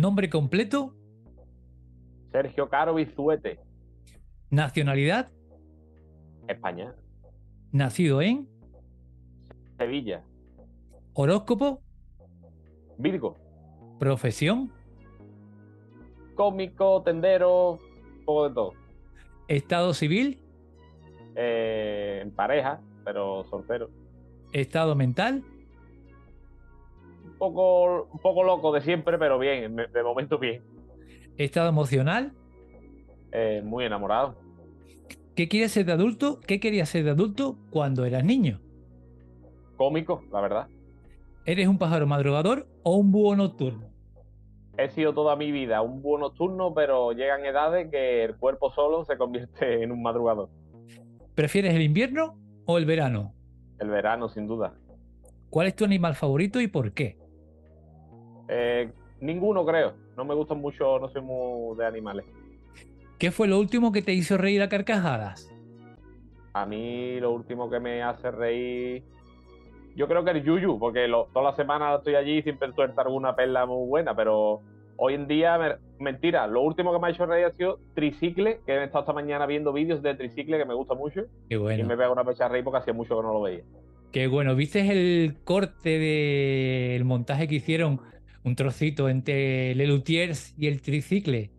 Nombre completo, Sergio Caro Bizuete, nacionalidad, España, nacido en Sevilla, horóscopo, Virgo, profesión, cómico, tendero, un poco de todo. estado civil, Eh, en pareja, pero soltero. estado mental, poco, un poco loco de siempre, pero bien, de momento bien. estado emocional. Eh, muy enamorado. ¿Qué quieres ser de adulto? ¿Qué querías ser de adulto cuando eras niño? Cómico, la verdad. ¿Eres un pájaro madrugador o un búho nocturno? He sido toda mi vida un búho nocturno, pero llegan edades que el cuerpo solo se convierte en un madrugador. ¿Prefieres el invierno o el verano? El verano, sin duda. ¿Cuál es tu animal favorito y por qué? Eh, ninguno, creo. No me gustan mucho, no soy muy de animales. ¿Qué fue lo último que te hizo reír a carcajadas? A mí lo último que me hace reír, yo creo que el Yuyu, porque lo- toda la semana estoy allí y siempre suelta alguna perla muy buena, pero hoy en día, me- mentira, lo último que me ha hecho reír ha sido Tricicle, que he estado esta mañana viendo vídeos de Tricicle que me gusta mucho Qué y bueno. me pega una pecha reír porque hacía mucho que no lo veía. Qué bueno. ¿Viste el corte del montaje que hicieron? Un trocito entre Lelutiers y el tricicle.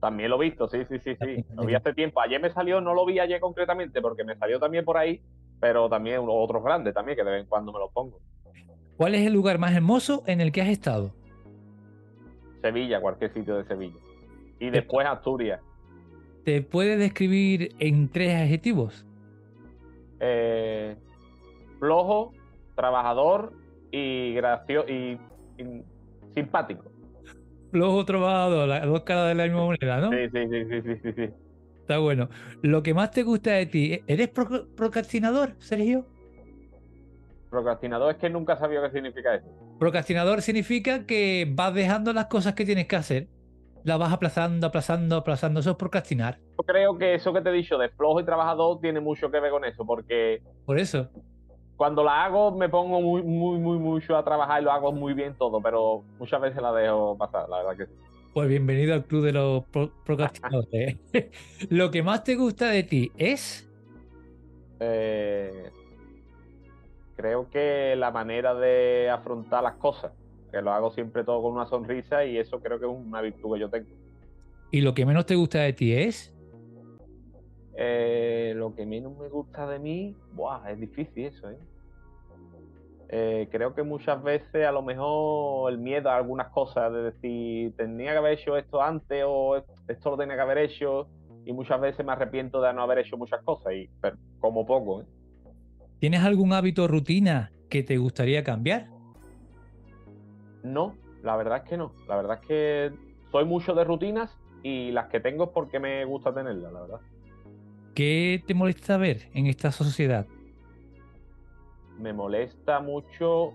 También lo he visto, sí, sí, sí, sí. Lo vi hace tiempo. Ayer me salió, no lo vi ayer concretamente porque me salió también por ahí, pero también unos otros grandes también, que de vez en cuando me los pongo. ¿Cuál es el lugar más hermoso en el que has estado? Sevilla, cualquier sitio de Sevilla. Y después Asturias. ¿Te puedes describir en tres adjetivos? eh, flojo, trabajador y gracioso y, y simpático. Flojo trabajador, las dos caras de la misma moneda, ¿no? Sí, sí, sí, sí, sí, sí. Está bueno. Lo que más te gusta de ti, ¿eres pro- procrastinador, Sergio? Procrastinador es que nunca sabía qué significa eso. Procrastinador significa que vas dejando las cosas que tienes que hacer. Las vas aplazando, aplazando, aplazando. Eso es procrastinar. Yo creo que eso que te he dicho de flojo y trabajador tiene mucho que ver con eso, porque Por eso. Cuando la hago me pongo muy, muy, muy, mucho a trabajar y lo hago muy bien todo, pero muchas veces la dejo pasar, la verdad que sí. Pues bienvenido al club de los pro- procrastinadores. Lo que más te gusta de ti es. Eh, creo que la manera de afrontar las cosas, que lo hago siempre todo con una sonrisa y eso creo que es una virtud que yo tengo. Y lo que menos te gusta de ti es. Eh, lo que menos me gusta de mí, buah, es difícil eso, ¿eh? Eh, creo que muchas veces a lo mejor el miedo a algunas cosas, de decir, tenía que haber hecho esto antes o esto lo tenía que haber hecho y muchas veces me arrepiento de no haber hecho muchas cosas, y, pero como poco, ¿eh? ¿Tienes algún hábito rutina que te gustaría cambiar? No, la verdad es que no. La verdad es que soy mucho de rutinas y las que tengo es porque me gusta tenerlas, la verdad. ¿Qué te molesta ver en esta sociedad? Me molesta mucho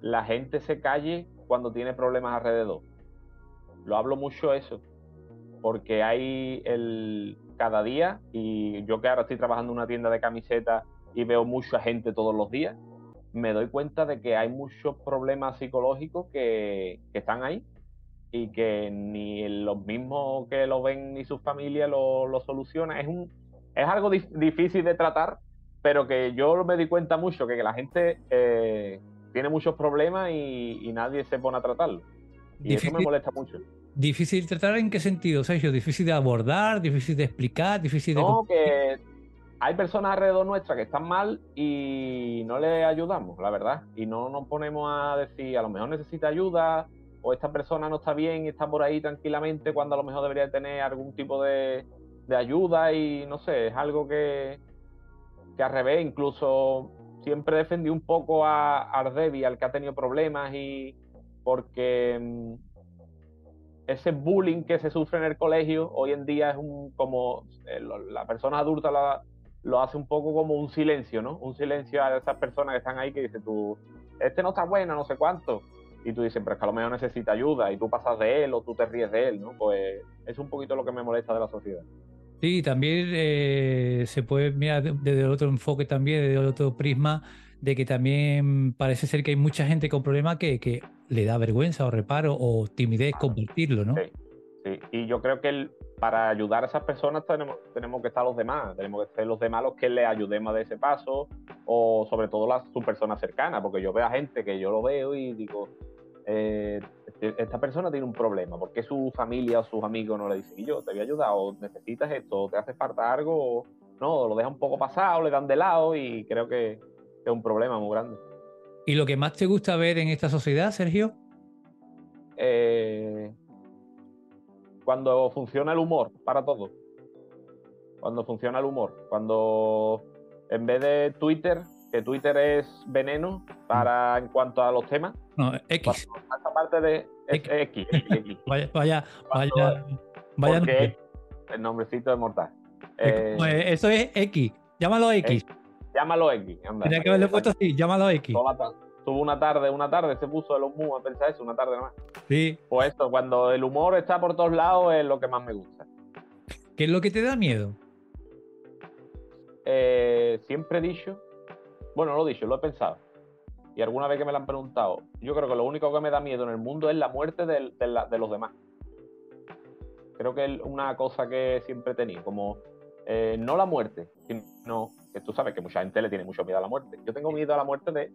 la gente se calle cuando tiene problemas alrededor. Lo hablo mucho eso, porque hay el cada día y yo que ahora estoy trabajando en una tienda de camisetas y veo mucha gente todos los días, me doy cuenta de que hay muchos problemas psicológicos que, que están ahí y que ni los mismos que lo ven ni sus familias lo, lo solucionan. Es un, es algo difícil de tratar, pero que yo me di cuenta mucho que, la gente eh, tiene muchos problemas y, nadie se pone a tratarlo. Y eso me molesta mucho. ¿Difícil tratar en qué sentido, Sergio? ¿Difícil de abordar? ¿Difícil de explicar? ¿Difícil de.? No, que hay personas alrededor nuestra que están mal y no le ayudamos, la verdad. Y no nos ponemos a decir, a lo mejor necesita ayuda, o esta persona no está bien y está por ahí tranquilamente cuando a lo mejor debería tener algún tipo de, ayuda y no sé, es algo que, que al revés, incluso siempre defendí un poco a Ardevi, al que ha tenido problemas y porque mm, ese bullying que se sufre en el colegio hoy en día es un como eh, la persona adulta lo hace un poco como un silencio, ¿no? Un silencio a esas personas que están ahí que dicen tú, este no está bueno, no sé cuánto y tú dices, pero es que a lo mejor necesita ayuda y tú pasas de él o tú te ríes de él, ¿no? Pues es un poquito lo que me molesta de la sociedad. Sí, también eh, se puede mirar desde otro enfoque también, desde otro prisma, de que también parece ser que hay mucha gente con problemas que, que le da vergüenza o reparo o timidez compartirlo, ¿no? Sí, sí. Y yo creo que el, para ayudar a esas personas tenemos, tenemos que estar los demás, tenemos que ser los demás los que le ayudemos de ese paso o sobre todo las, su persona cercana, porque yo veo a gente que yo lo veo y digo, eh, esta persona tiene un problema, porque su familia o sus amigos no le dicen, y yo te voy a ayudar, o necesitas esto, o te hace falta algo, o no, lo deja un poco pasado, le dan de lado y creo que, es un problema muy grande. ¿Y lo que más te gusta ver en esta sociedad, Sergio? Eh, cuando funciona el humor para todos. Cuando funciona el humor. Cuando en vez de Twitter, que Twitter es veneno para en cuanto a los temas. No, X. Esa parte de X. Vaya, vaya, vaya. vaya el nombrecito de mortal. Eh, pues eso es X. Llámalo X. llámalo X. Tenía que haberle puesto así, llámalo X. Tuvo una tarde, una tarde se puso el humor a pensar eso, una tarde más. Sí. Pues esto, cuando el humor está por todos lados es lo que más me gusta. ¿Qué es lo que te da miedo? Eh, siempre he dicho, bueno, lo he dicho, lo he pensado. Y alguna vez que me lo han preguntado, yo creo que lo único que me da miedo en el mundo es la muerte de, los demás. Creo que es una cosa que siempre he tenido, como eh, no la muerte, sino que tú sabes que mucha gente le tiene mucho miedo a la muerte. Yo tengo miedo a la muerte de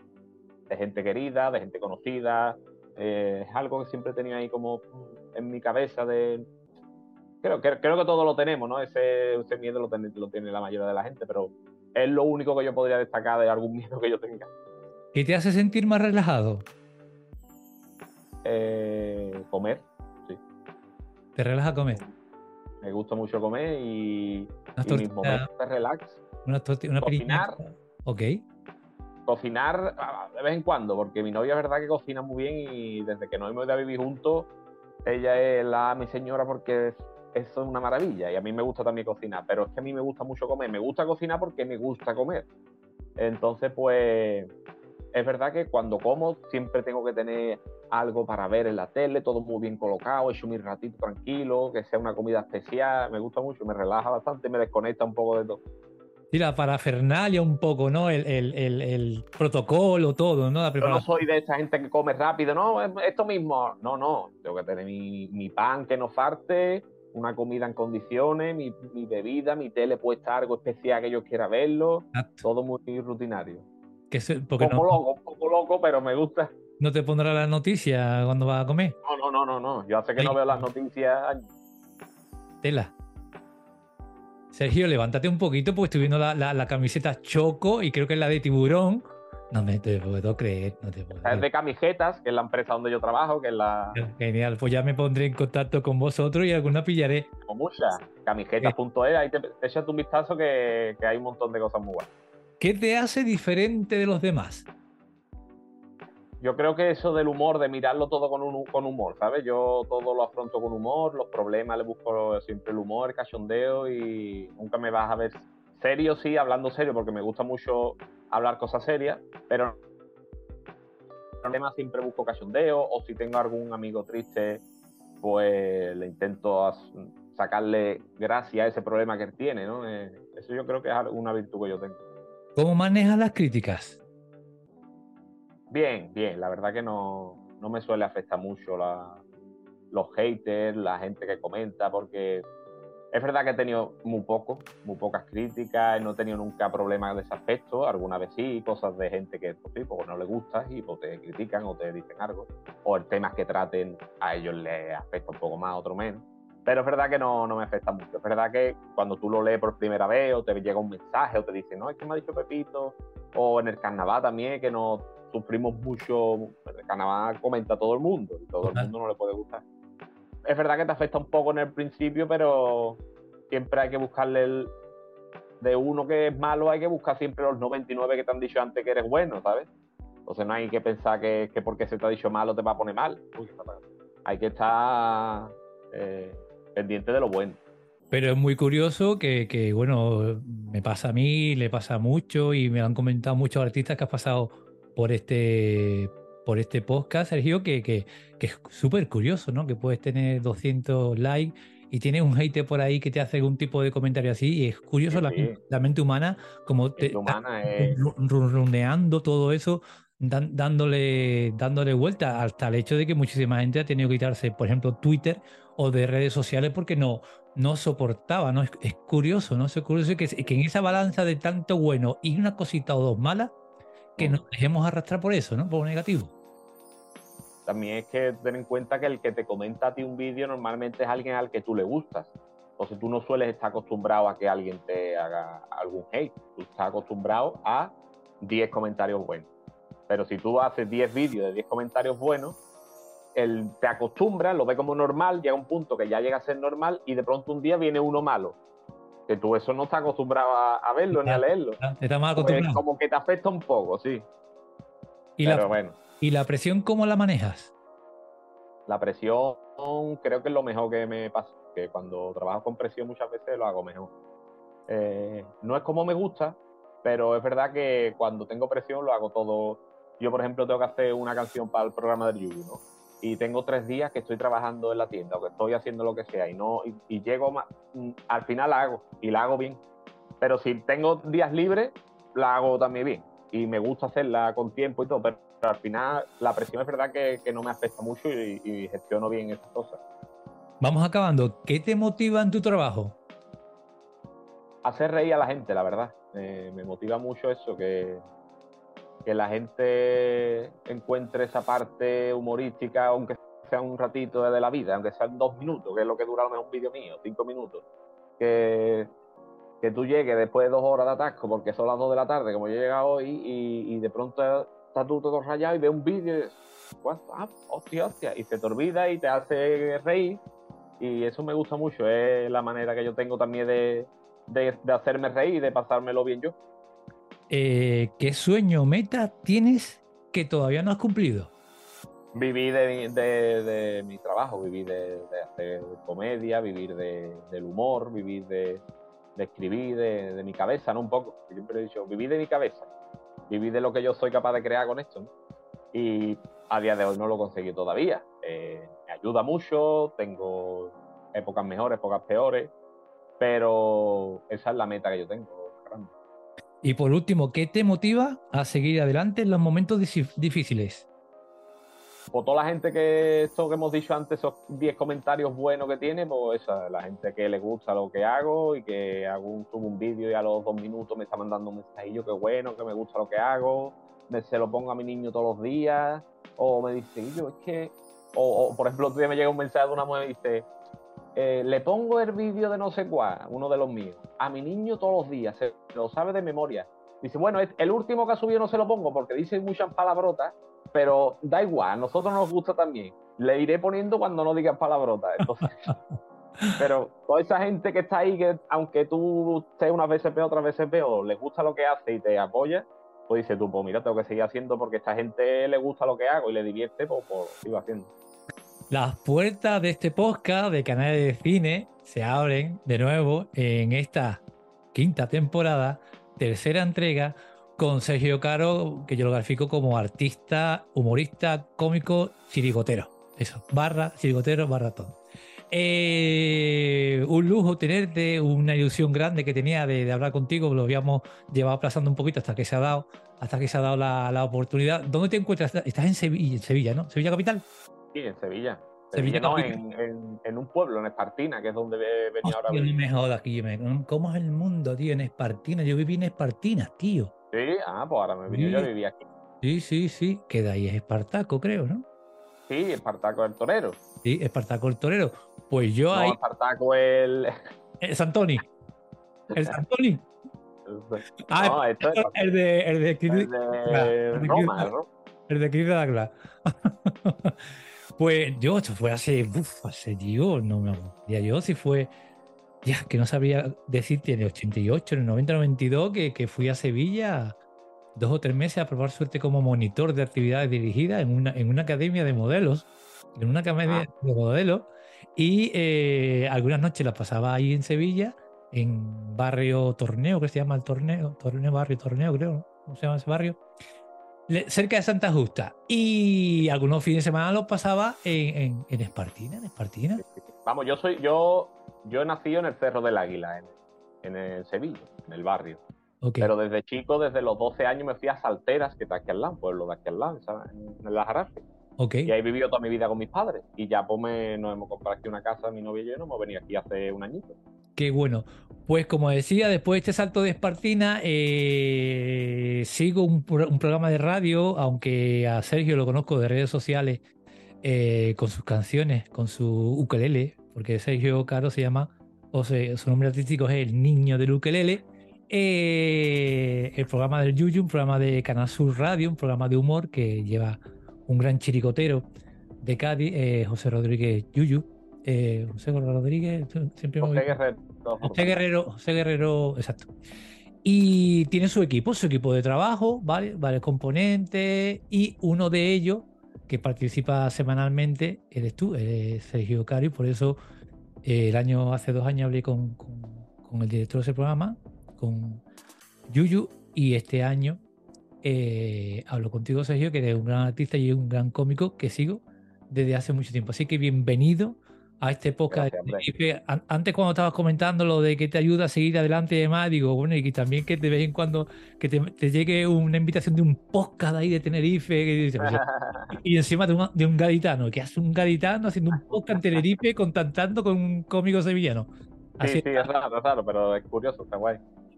de gente querida, de gente conocida. Eh, es algo que siempre tenido ahí como en mi cabeza de... Creo, creo, creo que todos lo tenemos, ¿no? Ese, ese miedo lo tiene, lo tiene la mayoría de la gente, pero es lo único que yo podría destacar de algún miedo que yo tenga. ¿Qué te hace sentir más relajado? Eh, comer, sí. ¿Te relaja comer? Me gusta mucho comer y, y mis momentos de relax. Una, una cocinar. Ok cocinar de vez en cuando, porque mi novia es verdad que cocina muy bien y desde que nos hemos ido a vivir juntos, ella es la mi señora porque eso es una maravilla y a mí me gusta también cocinar, pero es que a mí me gusta mucho comer, me gusta cocinar porque me gusta comer. Entonces, pues es verdad que cuando como siempre tengo que tener algo para ver en la tele, todo muy bien colocado, hecho mi ratito tranquilo, que sea una comida especial, me gusta mucho, me relaja bastante, me desconecta un poco de todo. Sí, la parafernalia un poco, ¿no? El, el, el, protocolo, todo, ¿no? Yo no soy de esa gente que come rápido, no, esto mismo. No, no, tengo que tener mi, mi pan que no falte, una comida en condiciones, mi, mi, bebida, mi tele puesta algo especial que yo quiera verlo, todo muy rutinario. Que poco loco, un poco loco, pero me gusta. ¿No te pondrá la noticia cuando vas a comer? No, no, no, no, no. Yo hace que no veo las noticias. Tela. Sergio, levántate un poquito porque estoy viendo la, camiseta Choco y creo que es la de tiburón. No me te puedo creer, no te puedo Es de camisetas, que es la empresa donde yo trabajo, que es la... Genial, pues ya me pondré en contacto con vosotros y alguna pillaré. Con muchas, camisetas.es, ahí te, te echas un vistazo que, que hay un montón de cosas muy buenas. ¿Qué te hace diferente de los demás? Yo creo que eso del humor, de mirarlo todo con, un, humor, ¿sabes? Yo todo lo afronto con humor, los problemas le busco siempre el humor, el cachondeo y nunca me vas a ver serio, sí, hablando serio, porque me gusta mucho hablar cosas serias, pero problemas siempre busco cachondeo o si tengo algún amigo triste, pues le intento sacarle gracia a ese problema que él tiene, ¿no? Eh, eso yo creo que es una virtud que yo tengo. ¿Cómo manejas las críticas? Bien, bien, la verdad que no, me suele afectar mucho los haters, la gente que comenta, porque Es verdad que he tenido muy poco, muy pocas críticas, no he tenido nunca problemas de ese aspecto, alguna vez sí, cosas de gente que pues, pues, no le gusta y pues, te critican o te dicen algo, o el temas que traten a ellos les afecta un poco más, otro menos. Pero es verdad que no, no me afecta mucho. Es verdad que cuando tú lo lees por primera vez o te llega un mensaje o te dicen, no, es que me ha dicho Pepito, o en el carnaval también, que nos sufrimos mucho, el carnaval comenta todo el mundo y todo el mundo no le puede gustar. Es verdad que te afecta un poco en el principio, pero siempre hay que buscarle el, de uno que es malo, hay que buscar siempre los 99 que te han dicho antes que eres bueno, ¿sabes? Entonces no hay que pensar que, que porque se te ha dicho malo te va a poner mal. hay que estar eh, pendiente de lo bueno. Pero es muy curioso que, que, bueno, me pasa a mí, le pasa mucho y me han comentado muchos artistas que has pasado por este, por este podcast, Sergio, que, que, que es súper curioso, ¿no? Que puedes tener 200 likes y tienes un hate por ahí que te hace algún tipo de comentario así y es curioso la, mente humana como te humana runeando todo eso dándole dándole vuelta hasta el hecho de que muchísima gente ha tenido que quitarse por ejemplo Twitter o de redes sociales porque no no soportaba no es, curioso no es curioso que, que en esa balanza de tanto bueno y una cosita o dos malas que nos dejemos arrastrar por eso no por lo negativo también es que ten en cuenta que el que te comenta a ti un vídeo normalmente es alguien al que tú le gustas. Entonces tú no sueles estar acostumbrado a que alguien te haga algún hate. Tú estás acostumbrado a 10 comentarios buenos. Pero si tú haces 10 vídeos de 10 comentarios buenos, él te acostumbra, lo ve como normal, llega un punto que ya llega a ser normal y de pronto un día viene uno malo. Que tú eso no estás acostumbrado a, verlo ni a leerlo. Está más pues acostumbrado. como que te afecta un poco, sí. Y Pero bueno ¿Y la presión cómo la manejas? La presión creo que es lo mejor que me pasa, que cuando trabajo con presión muchas veces lo hago mejor. Eh, no es como me gusta, pero es verdad que cuando tengo presión lo hago todo. Yo, por ejemplo, tengo que hacer una canción para el programa del Yugi, ¿no? Y tengo tres días que estoy trabajando en la tienda o que estoy haciendo lo que sea y no y, llego más, mm, al final la hago y la hago bien. Pero si tengo días libres, la hago también bien y me gusta hacerla con tiempo y todo, pero al final la presión es verdad que, no me afecta mucho y, gestiono bien esas cosas. Vamos acabando. ¿Qué te motiva en tu trabajo? Hacer reír a la gente, la verdad. me motiva mucho eso, que, que la gente encuentre esa parte humorística, aunque sea un ratito de la vida, aunque sean dos minutos, que es lo que dura lo un vídeo mío, cinco minutos. Que, que tú llegues después de dos horas de atasco, porque son las dos de la tarde, como yo he llegado hoy, y, y de pronto estás tú todo rayado y ves un vídeo ah, hostia, hostia, y se te olvida y te hace reír. Y eso me gusta mucho, es la manera que yo tengo también de, hacerme reír y de pasármelo bien yo. Eh, ¿Qué sueño o meta tienes que todavía no has cumplido? Viví de, mi trabajo, vivir de, hacer comedia, vivir del humor, vivir de, escribir, de, mi cabeza, ¿no? Un poco. Siempre he dicho, vivir de mi cabeza vivir de lo que yo soy capaz de crear con esto. Y a día de hoy no lo conseguí todavía. Eh, me ayuda mucho, tengo épocas mejores, épocas peores, pero esa es la meta que yo tengo. Y por último, ¿qué te motiva a seguir adelante en los momentos difíciles? por toda la gente que esto que hemos dicho antes, esos 10 comentarios buenos que tiene, pues esa, la gente que le gusta lo que hago y que hago un, subo un vídeo y a los dos minutos me está mandando un mensajillo que bueno, que me gusta lo que hago, me, se lo pongo a mi niño todos los días, o me dice, yo es que, o, por ejemplo, otro día me llega un mensaje de una mujer y dice, eh, le pongo el vídeo de no sé cuál, uno de los míos, a mi niño todos los días, se lo sabe de memoria. Dice, bueno, el último que ha subido no se lo pongo porque dice muchas palabrotas pero da igual, a nosotros nos gusta también. Le iré poniendo cuando no digas palabrotas. Entonces, pero toda esa gente que está ahí, que aunque tú estés unas veces peor, otras veces peor, les gusta lo que hace y te apoya, pues dices tú, pues mira, tengo que seguir haciendo porque esta gente le gusta lo que hago y le divierte, pues, pues sigo haciendo. Las puertas de este podcast de canales de cine se abren de nuevo en esta quinta temporada, tercera entrega, con Sergio Caro, que yo lo grafico como artista, humorista, cómico, chirigotero. Eso, barra, chirigotero, barra todo. Eh, un lujo tenerte, una ilusión grande que tenía de, hablar contigo, lo habíamos llevado aplazando un poquito hasta que se ha dado, hasta que se ha dado la, oportunidad. ¿Dónde te encuentras? Estás en Sevilla, en Sevilla, ¿no? ¿Sevilla capital? Sí, en Sevilla. Sevilla, no, en, un pueblo, en Espartina, que es donde venido ahora. No me jodas, ¿Cómo es el mundo, tío? En Espartina. Yo viví en Espartina, tío. Sí, ah, pues ahora me vine, yo viví aquí. Sí, sí, sí. Que de ahí es Espartaco, creo, ¿no? Sí, Espartaco el torero. Sí, Espartaco el torero. Pues yo no, ahí. Espartaco el. El Santoni. El Santoni. ah, no, esto es... el de. El de, el de, Roma, El de Chris Douglas. pues yo, esto fue hace. Uf, hace yo, no me ya yo si fue. Ya, que no sabría decirte en el 88, en el 90, 92, que, que fui a Sevilla dos o tres meses a probar suerte como monitor de actividades dirigidas en una, en una academia de modelos, en una academia ah. de modelos, y eh, algunas noches las pasaba ahí en Sevilla, en barrio Torneo, que se llama el Torneo, Torneo, barrio Torneo, creo, ¿cómo se llama ese barrio? Cerca de Santa Justa. Y algunos fines de semana los pasaba en, en, Espartina, en Espartina. Vamos, yo soy, yo, yo he nacido en el Cerro del Águila, en, en Sevilla, en el barrio. Pero desde chico, desde los 12 años, me fui a Salteras, que está aquí al lado, pueblo de aquí al lado, en la Jarafe. Okay. Y ahí he vivido toda mi vida con mis padres. Y ya pues nos hemos comprado aquí una casa, mi novia y yo, nos hemos venido aquí hace un añito. Qué bueno. Pues como decía, después de este salto de Espartina, eh, sigo un, programa de radio, aunque a Sergio lo conozco de redes sociales, eh, con sus canciones, con su ukelele, porque Sergio Caro se llama, o sea, su nombre artístico es el niño del ukelele. Eh, el programa del Yuyu, un programa de Canal Sur Radio, un programa de humor que lleva un gran chiricotero de Cádiz, José Rodríguez Yuyu. Eh, José Rodríguez, siempre José Guerrero. José Guerrero, José Guerrero, exacto. Y tiene su equipo, su equipo de trabajo, ¿vale? Varios componentes, y uno de ellos que participa semanalmente eres tú, eres Sergio Cari, por eso el año, hace dos años hablé con, con, con el director de ese programa, con Yuyu, y este año eh, hablo contigo, Sergio, que eres un gran artista y un gran cómico que sigo desde hace mucho tiempo. Así que bienvenido a este podcast. Antes cuando estabas comentando lo de que te ayuda a seguir adelante y demás, digo, bueno, y también que de vez en cuando que te, llegue una invitación de un podcast ahí de Tenerife, y, encima de un, de un, gaditano, que hace un gaditano haciendo un podcast en Tenerife contactando con un cómico sevillano. Así sí, sí, es raro, es raro, pero es curioso, está guay.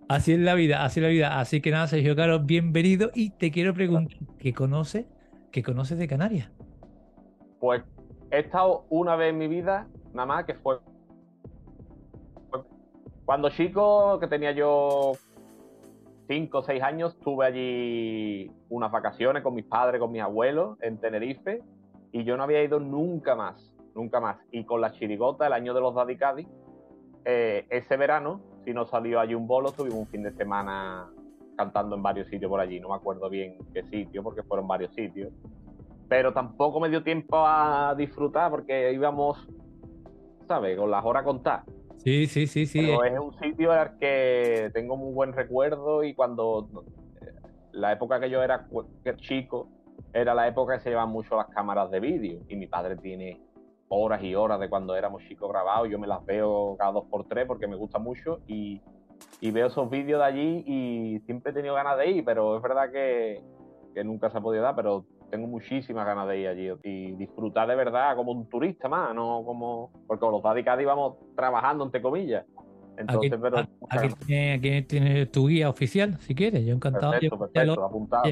Así es la vida, así es la vida. Así que nada, Sergio Caro, bienvenido. Y te quiero preguntar, ¿qué conoces? ¿Qué conoces de Canarias? Pues he estado una vez en mi vida, nada más, que fue cuando chico, que tenía yo cinco o seis años, tuve allí unas vacaciones con mis padres, con mis abuelos en Tenerife, y yo no había ido nunca más, nunca más. Y con la chirigota, el año de los Dadicadi, eh, ese verano si no salió allí un bolo, tuvimos un fin de semana cantando en varios sitios por allí. No me acuerdo bien qué sitio, porque fueron varios sitios. Pero tampoco me dio tiempo a disfrutar porque íbamos, ¿sabes? Con las horas contadas. Sí, sí, sí, sí. Pero es un sitio al que tengo muy buen recuerdo y cuando la época que yo era chico era la época que se llevaban mucho las cámaras de vídeo y mi padre tiene horas y horas de cuando éramos chicos grabados. Yo me las veo cada dos por tres porque me gusta mucho y, veo esos vídeos de allí y siempre he tenido ganas de ir, pero es verdad que, nunca se ha podido dar, pero tengo muchísimas ganas de ir allí y disfrutar de verdad como un turista más, no como. Porque con los Daddy Caddy vamos trabajando, entre comillas. Entonces, aquí, pero. Aquí, tienes tu guía oficial, si quieres. Yo encantado. Perfecto, perfecto, apuntado.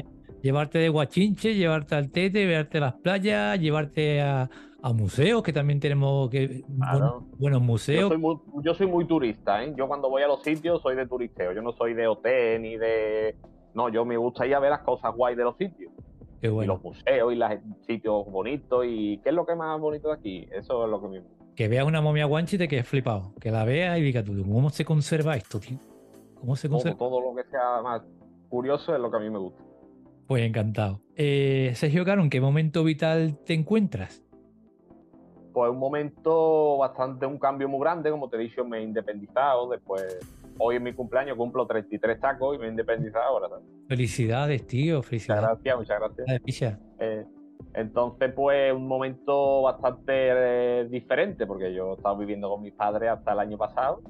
Llevarte de Guachinche, llevarte al Tete, llevarte a las playas, llevarte a, a museos, que también tenemos que, buenos, museos. Yo soy, muy, turista, ¿eh? Yo cuando voy a los sitios soy de turisteo, yo no soy de hotel ni de... No, yo me gusta ir a ver las cosas guay de los sitios. Bueno. Y los museos y los sitios bonitos y qué es lo que es más bonito de aquí. Eso es lo que me... Que veas una momia guanchi y te quedes flipado. Que la veas y digas tú, ¿cómo se conserva esto, tío? ¿Cómo se conserva? Todo, lo que sea más curioso es lo que a mí me gusta. Pues encantado. Eh, Sergio Caro, ¿en qué momento vital te encuentras? pues un momento bastante, un cambio muy grande, como te he dicho, me he independizado, después, hoy en mi cumpleaños cumplo 33 tacos y me he independizado ahora. Felicidades, tío, felicidades. Muchas gracias, muchas gracias. Eh, entonces, pues un momento bastante eh, diferente, porque yo he estado viviendo con mis padres hasta el año pasado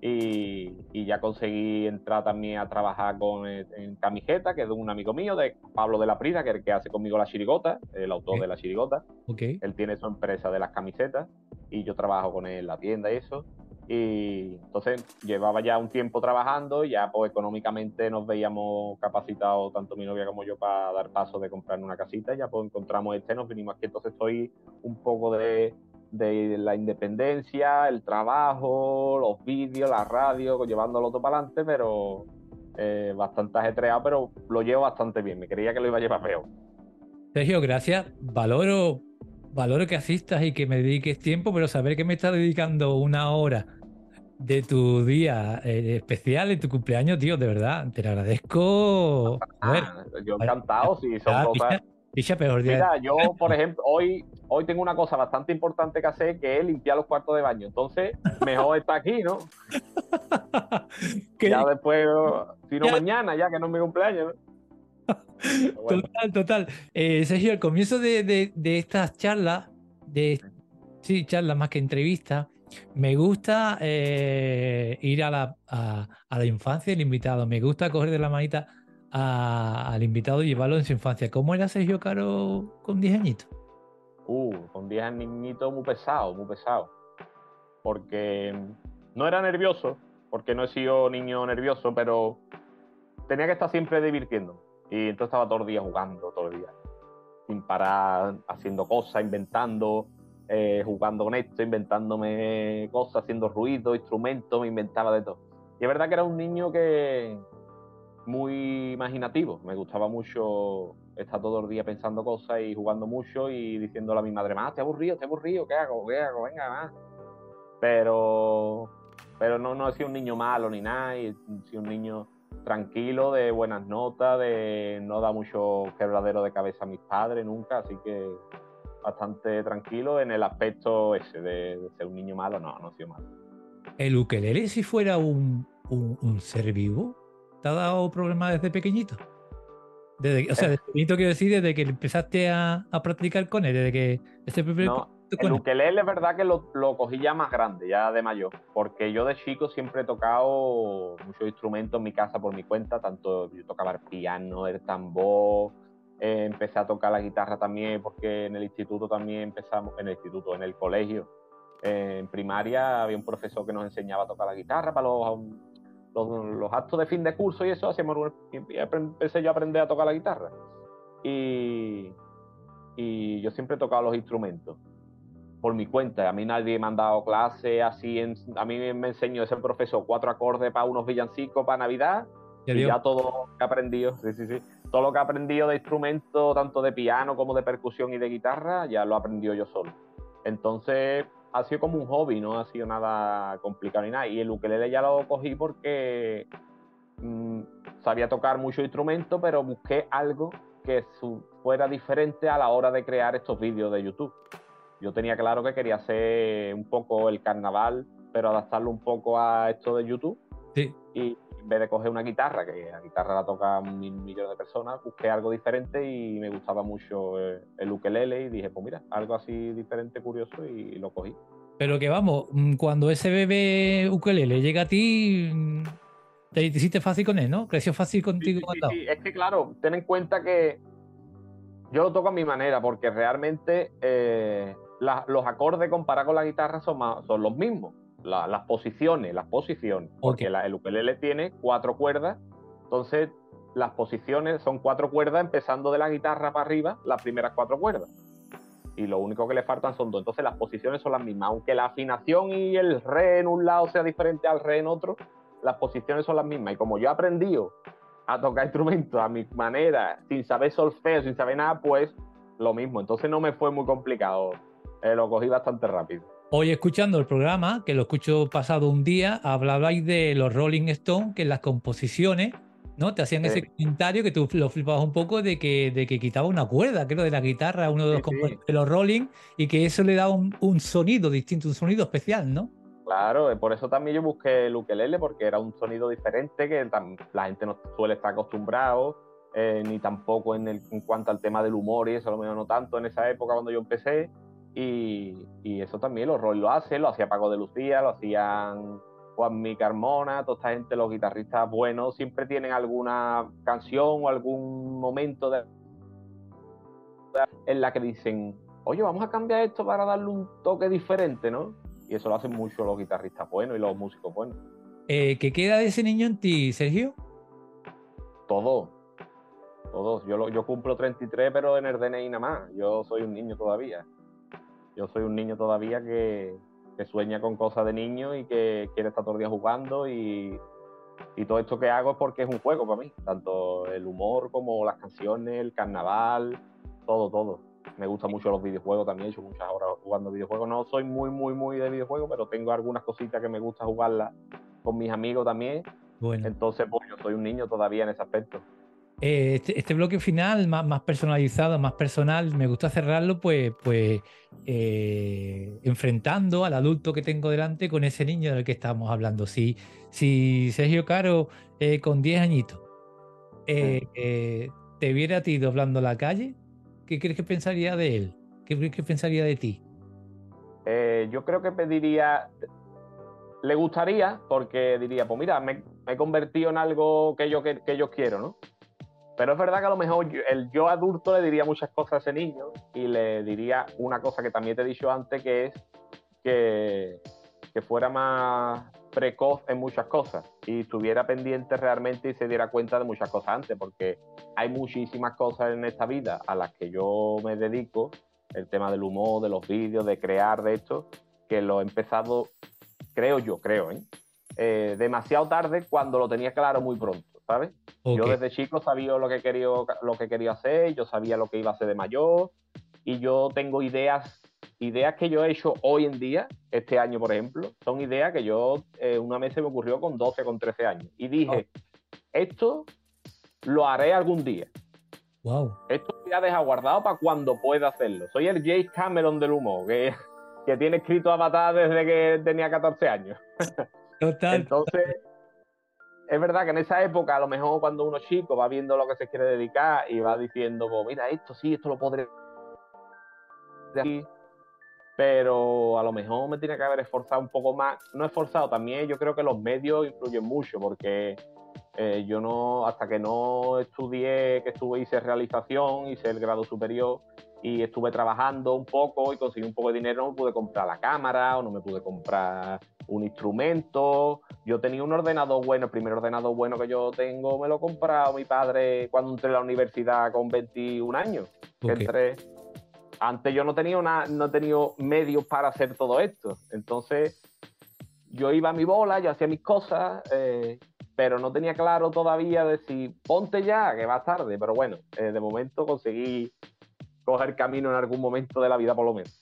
Y, ya conseguí entrar también a trabajar con en Camiseta, que es de un amigo mío, de Pablo de la Prida, que es el que hace conmigo la chirigota, el autor de la chirigota. Okay. Él tiene su empresa de las camisetas y yo trabajo con él en la tienda y eso. Y entonces llevaba ya un tiempo trabajando ya pues económicamente nos veíamos capacitados, tanto mi novia como yo, para dar paso de comprar una casita. Ya pues encontramos este, nos vinimos aquí. Entonces estoy un poco de, de la independencia, el trabajo, los vídeos, la radio, llevándolo todo para adelante, pero eh, bastante ajetreado, pero lo llevo bastante bien. Me creía que lo iba a llevar peor. Sergio, gracias. Valoro valoro que asistas y que me dediques tiempo, pero saber que me estás dedicando una hora de tu día eh, especial, en tu cumpleaños, tío, de verdad, te lo agradezco. Ah, yo encantado, si son cosas... peor día. Mira, yo, por ejemplo, hoy, hoy tengo una cosa bastante importante que hacer, que es limpiar los cuartos de baño. Entonces, mejor estar aquí, ¿no? ya después, si no mañana, ya que no es mi cumpleaños, ¿no? Total, total. Eh, Sergio, al comienzo de, estas charlas, de sí, charlas más que entrevistas, me gusta eh, ir a la, a, la, infancia del invitado. Me gusta coger de la manita al invitado y llevarlo en su infancia. ¿Cómo era Sergio Caro con 10 añitos? Uh, con 10 añitos muy pesado, muy pesado. Porque no era nervioso, porque no he sido niño nervioso, pero tenía que estar siempre divirtiendo y entonces estaba todo el día jugando, todo el día, sin parar, haciendo cosas, inventando, eh, jugando con esto, inventándome cosas, haciendo ruido, instrumentos, me inventaba de todo. Y es verdad que era un niño que muy imaginativo, me gustaba mucho estar todo el día pensando cosas y jugando mucho y diciéndole a mi madre, más, te aburrido, te aburrido, ¿qué hago? ¿Qué hago? Venga, más. Pero, pero no, no he sido un niño malo ni nada, he sido un niño tranquilo, de buenas notas, de no da mucho quebradero de cabeza a mis padres nunca, así que bastante tranquilo en el aspecto ese de, ser un niño malo, no, no he sido malo. ¿El ukelele si fuera un, un, ser vivo? ¿Te ha dado problemas desde pequeñito? Desde, o sea, desde pequeñito quiero decir, desde que empezaste a, a practicar con él, desde que este primer el ukelele es verdad que lo, lo, cogí ya más grande, ya de mayor, porque yo de chico siempre he tocado muchos instrumentos en mi casa por mi cuenta, tanto yo tocaba el piano, el tambor, eh, empecé a tocar la guitarra también, porque en el instituto también empezamos, en el instituto, en el colegio, eh, en primaria había un profesor que nos enseñaba a tocar la guitarra para los, los, los actos de fin de curso y eso, hacíamos, y empecé yo a aprender a tocar la guitarra. Y, y yo siempre he tocado los instrumentos por mi cuenta. A mí nadie me ha dado clase así. a mí me enseñó ese profesor cuatro acordes para unos villancicos para Navidad. Y ya todo lo que he aprendido, sí, sí, sí, todo lo que he aprendido de instrumento, tanto de piano como de percusión y de guitarra, ya lo he aprendido yo solo. Entonces ha sido como un hobby, no ha sido nada complicado ni nada. Y el ukelele ya lo cogí porque mm, sabía tocar mucho instrumento, pero busqué algo que fuera diferente a la hora de crear estos vídeos de YouTube yo tenía claro que quería hacer un poco el carnaval, pero adaptarlo un poco a esto de YouTube. Sí. Y en vez de coger una guitarra, que la guitarra la tocan mil millones de personas, busqué algo diferente y me gustaba mucho el ukelele y dije, pues mira, algo así diferente, curioso y lo cogí. Pero que vamos, mm, cuando ese bebé ukelele llega a ti, mm, te hiciste fácil con él, ¿no? Creció fácil contigo. Sí, sí, sí, es que claro, ten en cuenta que yo lo toco a mi manera, porque realmente eh, los acordes comparados con la guitarra son, son los mismos. las posiciones, las posiciones. Porque el ukelele tiene cuatro cuerdas, entonces las posiciones son cuatro cuerdas empezando de la guitarra para arriba, las primeras cuatro cuerdas. Y lo único que le faltan son dos. Entonces las posiciones son las mismas. Aunque la afinación y el re en un lado sea diferente al re en otro, las posiciones son las mismas. Y como yo he aprendido a tocar instrumentos a mi manera, sin saber solfeo, sin saber nada, pues lo mismo. Entonces no me fue muy complicado eh, lo cogí bastante rápido. Hoy escuchando el programa, que lo escucho pasado un día, hablabais de los Rolling Stones, que en las composiciones, ¿no? Te hacían ese comentario que tú lo flipabas un poco de que, de que quitaba una cuerda, creo, de la guitarra, uno de los de los Rolling, y que eso le da un, sonido distinto, un sonido especial, ¿no? Claro, eh, por eso también yo busqué el ukelele, porque era un sonido diferente que la gente no suele estar acostumbrado, eh, ni tampoco en, el, en cuanto al tema del humor y eso, lo menos no tanto en esa época cuando yo empecé. Y, eso también los Roy lo hace, lo hacía Paco de Lucía, lo hacían Juanmi Carmona, toda esta gente, los guitarristas buenos, siempre tienen alguna canción o algún momento de, en la que dicen, oye, vamos a cambiar esto para darle un toque diferente, ¿no? Y eso lo hacen mucho los guitarristas buenos y los músicos buenos. Eh, ¿Qué queda de ese niño en ti, Sergio? Todo. Todo. Yo, yo cumplo 33, pero en el DNI nada más. Yo soy un niño todavía. Yo soy un niño todavía que, que sueña con cosas de niño y que quiere estar todo el día jugando y, y todo esto que hago es porque es un juego para mí. Tanto el humor como las canciones, el carnaval, todo, todo. Me gustan mucho los videojuegos también, he hecho muchas horas jugando videojuegos. No soy muy, muy, muy de videojuegos, pero tengo algunas cositas que me gusta jugarlas con mis amigos también. Bueno. Entonces, pues yo soy un niño todavía en ese aspecto. Eh, este, este, bloque final, más, más, personalizado, más personal, me gusta cerrarlo pues, pues eh, enfrentando al adulto que tengo delante con ese niño del que estábamos hablando. Si, si Sergio Caro, eh, con 10 añitos, te viera a ti doblando la calle, ¿qué crees que pensaría de él? ¿Qué crees que pensaría de ti? yo creo que pediría, le gustaría, porque diría, pues mira, me, he convertido en algo que yo, que, yo quiero, ¿no? Pero es verdad que a lo mejor el yo adulto le diría muchas cosas a ese niño y le diría una cosa que también te he dicho antes, que es que, que fuera más precoz en muchas cosas y estuviera pendiente realmente y se diera cuenta de muchas cosas antes, porque hay muchísimas cosas en esta vida a las que yo me dedico, el tema del humor, de los vídeos, de crear, de esto, que lo he empezado creo yo, creo, ¿eh? ¿eh? demasiado tarde cuando lo tenía claro muy pronto, ¿sabes? Yo desde chico sabía lo que, quería, lo que quería hacer, yo sabía lo que iba a hacer de mayor y yo tengo ideas, ideas que yo he hecho hoy en día, este año por ejemplo, son ideas que yo eh, una vez se me ocurrió con 12, con 13 años y dije, esto lo haré algún día. Wow. Esto ya deja guardado para cuando pueda hacerlo. Soy el James Cameron del humo, que que tiene escrito Avatar desde que tenía 14 años. Total. Entonces, es verdad que en esa época, a lo mejor cuando uno chico va viendo lo que se quiere dedicar y va diciendo, pues mira, esto sí, esto lo podré pero a lo mejor me tiene que haber esforzado un poco más. No esforzado, también yo creo que los medios influyen mucho, porque eh, yo no, hasta que no estudié, que estuve, hice realización, hice el grado superior, y estuve trabajando un poco y conseguí un poco de dinero, no me pude comprar la cámara o no me pude comprar un instrumento. Yo tenía un ordenador bueno, el primer ordenador bueno que yo tengo me lo comprado mi padre cuando entré a la universidad con 21 años. Antes yo no tenía, una, no tenía medios para hacer todo esto. Entonces yo iba a mi bola, yo hacía mis cosas, eh, pero no tenía claro todavía de si ponte ya, que va tarde. Pero bueno, eh, de momento conseguí coger camino en algún momento de la vida, por lo menos.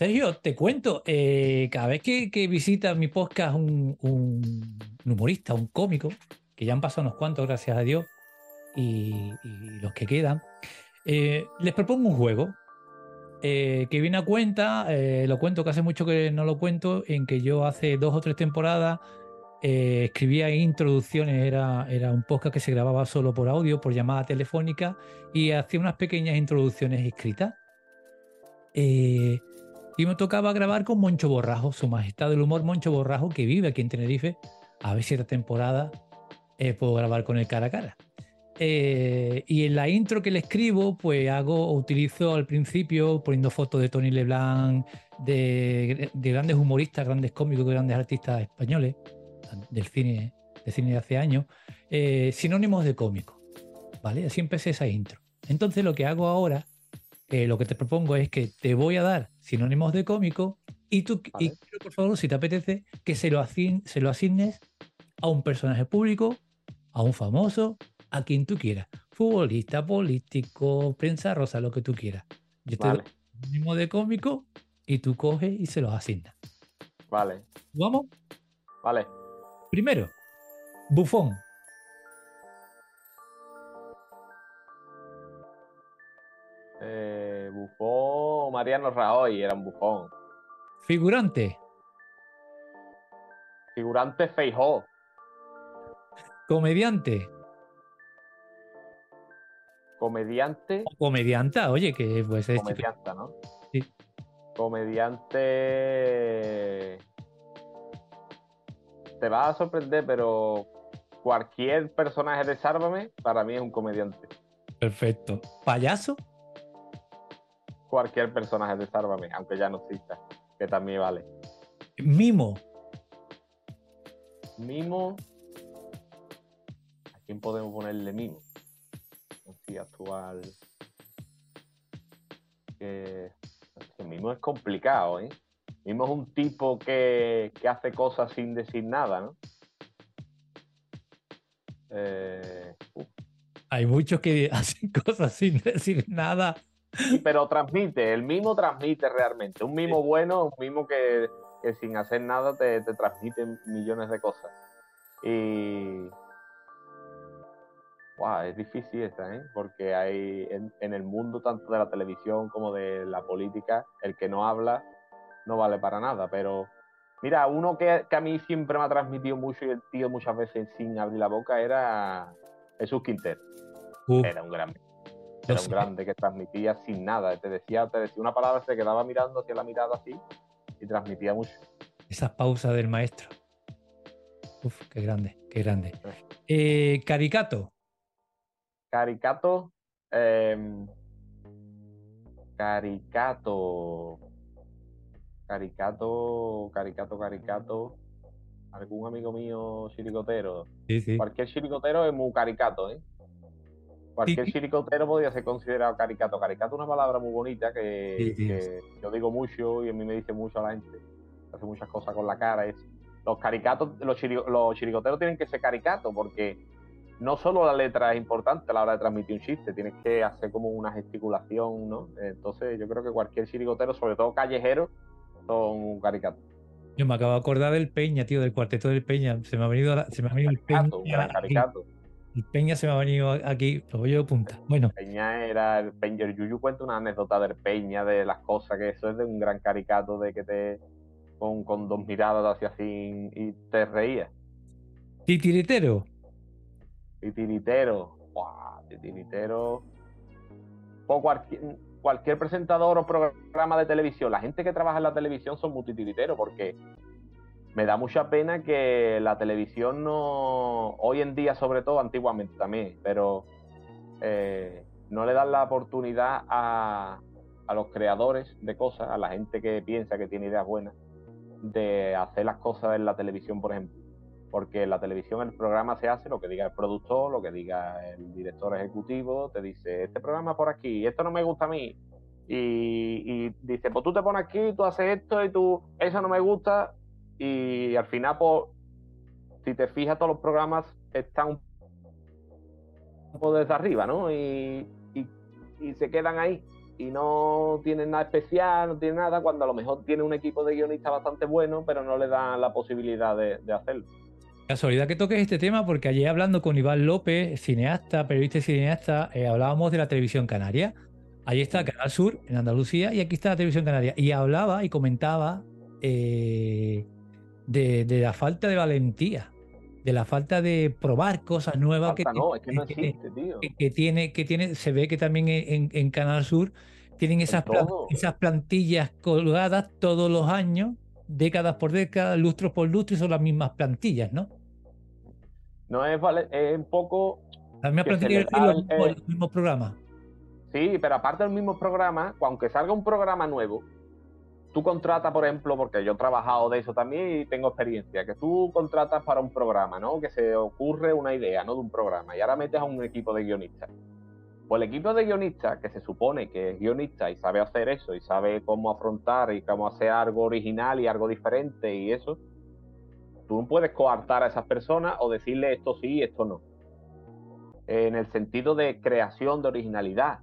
Sergio, te cuento, eh, cada vez que, que visita mi podcast un, humorista, un cómico, que ya han pasado unos cuantos, gracias a Dios, y, los que quedan, eh, les propongo un juego eh, que viene a cuenta, lo cuento que hace mucho que no lo cuento, en que yo hace dos o tres temporadas eh, escribía introducciones, era, era un podcast que se grababa solo por audio, por llamada telefónica, y hacía unas pequeñas introducciones escritas. Eh, y me tocaba grabar con Moncho Borrajo, su majestad del humor Moncho Borrajo, que vive aquí en Tenerife. A ver si esta temporada eh, puedo grabar con él cara a cara. y en la intro que le escribo, pues hago, utilizo al principio poniendo fotos de Tony Leblanc, de, de grandes humoristas, grandes cómicos, grandes artistas españoles del cine de cine de hace años, eh, sinónimos de cómico. ¿Vale? Así empecé esa intro. Entonces lo que hago ahora, eh, lo que te propongo es que te voy a dar sinónimos de cómico y tú, y quiero, por favor, si te apetece, que se lo, se lo asignes a un personaje público, a un famoso, a quien tú quieras. Futbolista, político, prensa rosa, lo que tú quieras. Yo te doy sinónimo de cómico y tú coges y se los asignas. Vale. ¿Vamos? Vale. Primero, bufón. Eh, bufón, Mariano Rajoy era un bufón. Figurante. Figurante Feijó. Comediante. Comediante. comedianta, oye, que pues es. Comedianta, ¿no? Sí. Comediante. te va a sorprender, pero cualquier personaje de Sálvame para mí es un comediante. Perfecto. ¿Payaso? Cualquier personaje de Sálvame, aunque ya no exista, que también vale. Mimo. Mimo. ¿A quién podemos ponerle mimo? Así actual. Que... Mimo es complicado, ¿eh? Mimo es un tipo que, que hace cosas sin decir nada, ¿no? Eh, Hay muchos que hacen cosas sin decir nada. Pero transmite, el mimo transmite realmente. Un mimo bueno, un mimo que, sin hacer nada te, transmite millones de cosas. Y. Wow, es difícil esta, ¿eh? Porque hay en, el mundo, tanto de la televisión como de la política, el que no habla no vale para nada. Pero Mira, uno que, a mí siempre me ha transmitido mucho y el tío muchas veces sin abrir la boca era Jesús Quintero. Era un grande. Era un grande que transmitía sin nada. Te decía, te decía una palabra, se quedaba mirando hacia la mirada así y transmitía mucho. Esas pausas del maestro. Uf, qué grande, qué grande. Eh, caricato. Caricato. Em, caricato. Caricato, Caricato, Caricato, algún amigo mío chiricotero. Cualquier chiricotero es muy caricato, ¿eh? Cualquier chiricotero podría ser considerado caricato. Caricato es una palabra muy bonita que, yo digo mucho y a mí me dice mucho a la gente. Hace muchas cosas con la cara. Es, los caricatos, los, los chiricoteros tienen que ser caricatos porque no solo la letra es importante a la hora de transmitir un chiste, tienes que hacer como una gesticulación, ¿no? Entonces yo creo que cualquier chiricotero, sobre todo callejero, son caricatos. Yo me acabo de acordar del Peña, tío, del cuarteto del Peña. Se me ha venido, se me ha venido el Peña. Caricato. El Peña se me ha venido aquí, lo voy a punta. Bueno. Peña era el Peña. El Yuyu cuenta una anécdota del Peña, de las cosas, que eso es de un gran caricato, de que te. con, con dos miradas hacia así y te reías. Titiritero. Titiritero. titiritero. Poco cualquier presentador o programa de televisión, la gente que trabaja en la televisión son multitiliteros porque me da mucha pena que la televisión no, hoy en día sobre todo, antiguamente también, pero eh, no le dan la oportunidad a, a los creadores de cosas, a la gente que piensa que tiene ideas buenas, de hacer las cosas en la televisión, por ejemplo porque en la televisión el programa se hace lo que diga el productor, lo que diga el director ejecutivo, te dice, este programa por aquí, esto no me gusta a mí. Y, dice, pues tú te pones aquí, tú haces esto y tú, eso no me gusta. Y al final, pues, si te fijas, todos los programas están un poco desde arriba, ¿no? Y, se quedan ahí. Y no tienen nada especial, no tienen nada, cuando a lo mejor tiene un equipo de guionistas bastante bueno, pero no le dan la posibilidad de hacerlo. Casualidad que toques este tema porque ayer hablando con Iván López, cineasta, periodista y cineasta, eh, hablábamos de la televisión canaria. Ahí está Canal Sur, en Andalucía, y aquí está la televisión canaria. Y hablaba y comentaba eh, de, la falta de valentía, de la falta de probar cosas nuevas que, tiene, que tiene, se ve que también en, Canal Sur tienen esas, esas plantillas colgadas todos los años, décadas por décadas, lustros por lustro, y son las mismas plantillas, ¿no? No es, es un poco. La misma plantilla el, mismo programa. Sí, pero aparte del mismo programa, aunque salga un programa nuevo, tú contratas, por ejemplo, porque yo he trabajado de eso también y tengo experiencia, que tú contratas para un programa, ¿no? Que se ocurre una idea, ¿no? De un programa y ahora metes a un equipo de guionistas. Pues el equipo de guionistas, que se supone que es guionista y sabe hacer eso y sabe cómo afrontar y cómo hacer algo original y algo diferente y eso, tú no puedes coartar a esas personas o decirle esto sí, esto no. En el sentido de creación de originalidad.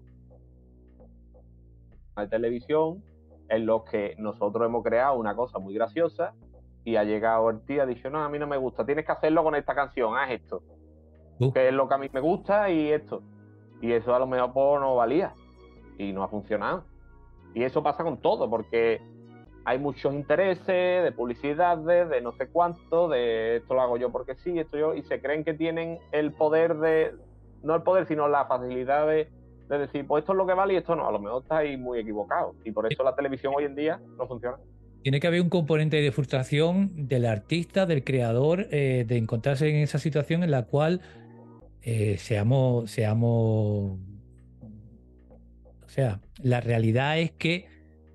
De televisión, en los que nosotros hemos creado una cosa muy graciosa y ha llegado el tío ha dicho, no, a mí no me gusta, tienes que hacerlo con esta canción, haz esto. Uh. Que es lo que a mí me gusta y esto. Y eso a lo mejor pues, no valía y no ha funcionado. Y eso pasa con todo, porque hay muchos intereses de publicidades, de no sé cuánto, de esto lo hago yo porque sí, esto yo, y se creen que tienen el poder de, no el poder, sino la facilidad de, decir, pues esto es lo que vale y esto no, a lo mejor está ahí muy equivocado. Y por eso la televisión hoy en día no funciona. Tiene que haber un componente de frustración del artista, del creador, eh, de encontrarse en esa situación en la cual eh, seamos, seamos. O sea, la realidad es que,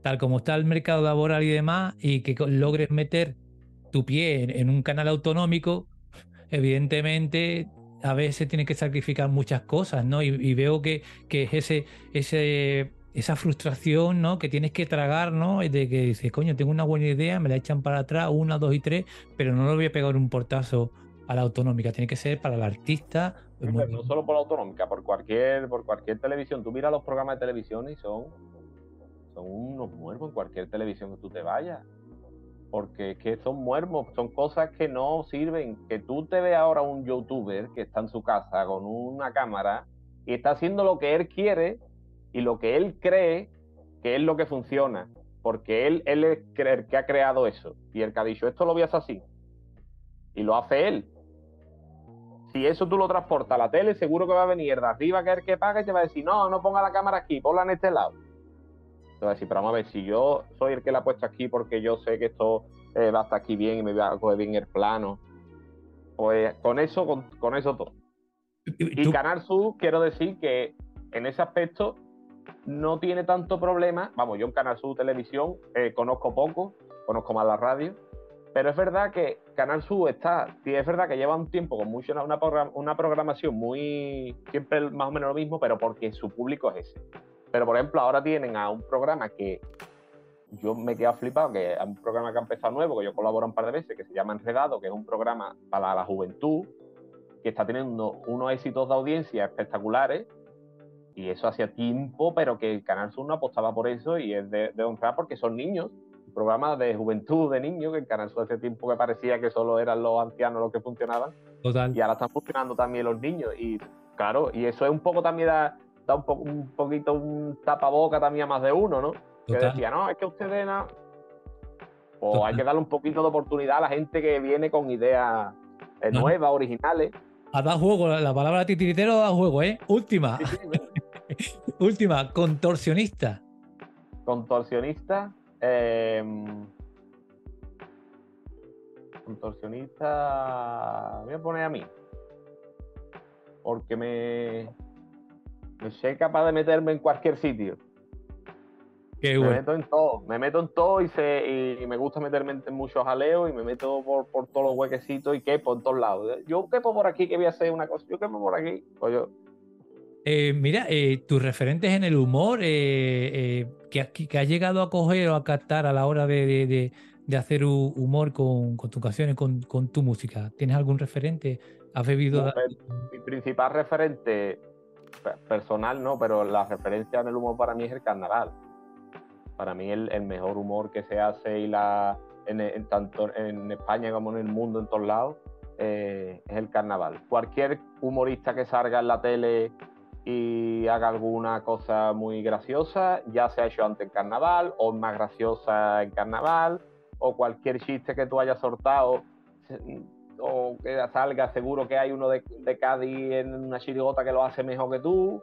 tal como está el mercado laboral y demás, y que logres meter tu pie en, un canal autonómico, evidentemente a veces tienes que sacrificar muchas cosas, ¿no? Y, veo que, que ese, ese esa frustración, ¿no? Que tienes que tragar, ¿no? De que dices, coño, tengo una buena idea, me la echan para atrás, una, dos y tres, pero no lo voy a pegar un portazo a la autonómica, tiene que ser para el artista. no solo por la autonómica, por cualquier, por cualquier televisión. Tú miras los programas de televisión y son, son unos muertos en cualquier televisión que tú te vayas. Porque es que son muertos, son cosas que no sirven. Que tú te veas ahora un youtuber que está en su casa con una cámara y está haciendo lo que él quiere y lo que él cree que es lo que funciona, porque él, él es el que ha creado eso y el que ha dicho esto lo hacer así y lo hace él. Si eso tú lo transportas a la tele, seguro que va a venir de arriba que el que paga y te va a decir, no, no ponga la cámara aquí, ponla en este lado. Te a decir, pero vamos a ver, si yo soy el que la ha puesto aquí porque yo sé que esto eh, va a estar aquí bien y me va a coger bien el plano, pues con eso, con, eso todo. Y Canal Sur, quiero decir que en ese aspecto no tiene tanto problema. Vamos, yo en Canal Sur Televisión eh, conozco poco, conozco más la radio, pero es verdad que Canal Sur está, es verdad que lleva un tiempo con mucho, una, una programación muy, siempre más o menos lo mismo, pero porque su público es ese. Pero por ejemplo, ahora tienen a un programa que yo me he quedado flipado, que es un programa que ha empezado nuevo, que yo colaboro un par de veces, que se llama Enredado, que es un programa para la juventud, que está teniendo unos éxitos de audiencia espectaculares y eso hacía tiempo, pero que el Canal Sur no apostaba por eso y es de, de honrar porque son niños, programas de juventud de niños, que en Canal Sur hace tiempo que parecía que solo eran los ancianos los que funcionaban. Total. Y ahora están funcionando también los niños. Y claro, y eso es un poco también da, un, poquito un tapaboca también a más de uno, ¿no? Que decía, no, es que ustedes no. O hay que darle un poquito de oportunidad a la gente que viene con ideas eh, nuevas, originales. A dar juego, la palabra titiritero da juego, ¿eh? Última. Última, contorsionista. Contorsionista. Em, contorsionista. Voy a poner a mí. Porque me. Me sé capaz de meterme en cualquier sitio. me meto en todo, me meto en todo y, se, y me gusta meterme en muchos jaleos y me meto por, por todos los huequecitos y quepo en todos lados. Yo quepo por aquí que voy a hacer una cosa, yo quepo por aquí. Pues yo, eh, mira, eh, tus referentes en el humor, eh, que, que, has llegado a coger o a captar a la hora de, hacer humor con, con tus canciones, con, con, tu música. ¿Tienes algún referente? ¿Has bebido? Mi principal referente personal, no, pero la referencia en el humor para mí es el carnaval. Para mí el, el mejor humor que se hace y la, en, tanto en España como en el mundo, en todos lados, es el carnaval. Cualquier humorista que salga en la tele y haga alguna cosa muy graciosa, ya se ha hecho antes en carnaval o más graciosa en carnaval, o cualquier chiste que tú hayas sortado o que salga, seguro que hay uno de, Cádiz en una chirigota que lo hace mejor que tú.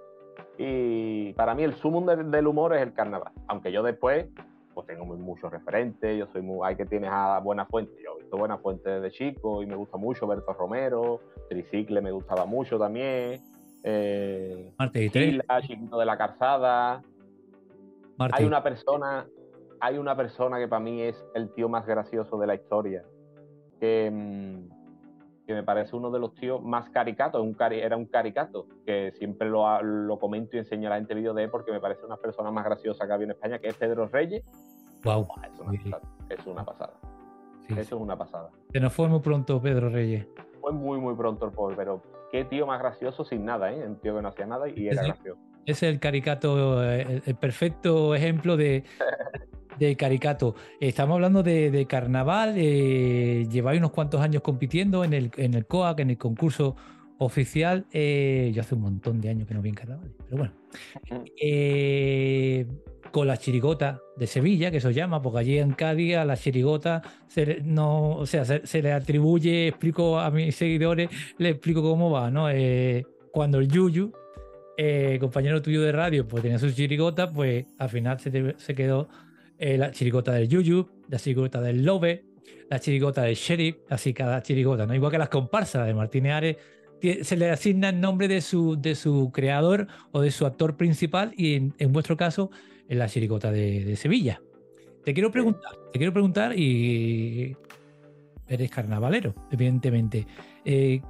Y para mí el sumo del humor es el carnaval, aunque yo después pues tengo muchos referentes, yo soy muy, hay que tienes a Buena Fuente, yo he visto Buena Fuente desde chico y me gusta mucho Berto Romero, Tricicle me gustaba mucho también, eh, Chiquito de la Calzada. Hay una persona, hay una persona que para mí es el tío más gracioso de la historia, que, mm, que me parece uno de los tíos más caricatos, un era un caricato, que siempre lo, lo comento y enseño a la gente vídeos de él porque me parece una persona más graciosa que había en España, que es Pedro Reyes. Wow. es, una pasada. Eso es una pasada. Se nos fue muy pronto Pedro Reyes. Fue muy, muy pronto el pobre, pero qué tío más gracioso sin nada, ¿eh? Un tío que no hacía nada y era gracioso. Es el caricato, eh, el, perfecto ejemplo de, de caricato. Estamos hablando de, carnaval, eh, lleváis unos cuantos años compitiendo en el, en el COAC, en el concurso oficial. Eh, yo hace un montón de años que no vi en carnaval, pero bueno. Eh, con la chirigota de Sevilla, que se llama, porque allí en Cádiz a la chirigota se, no, o sea, se, le atribuye, explico a mis seguidores, le explico cómo va, ¿no? Cuando el Yuyu, eh, compañero tuyo de radio, pues tenía su chirigota, pues al final se, se quedó eh, la chirigota del Yuyu. la chirigota del Lobe, la chirigota del Sheriff, así cada chirigota, ¿no? Igual que las comparsas de Martínez Ares, se le asigna el nombre de su, de su creador o de su actor principal y en, vuestro caso, en la chirigota de, Sevilla. Te quiero preguntar, te quiero preguntar y eres carnavalero, evidentemente. Eh,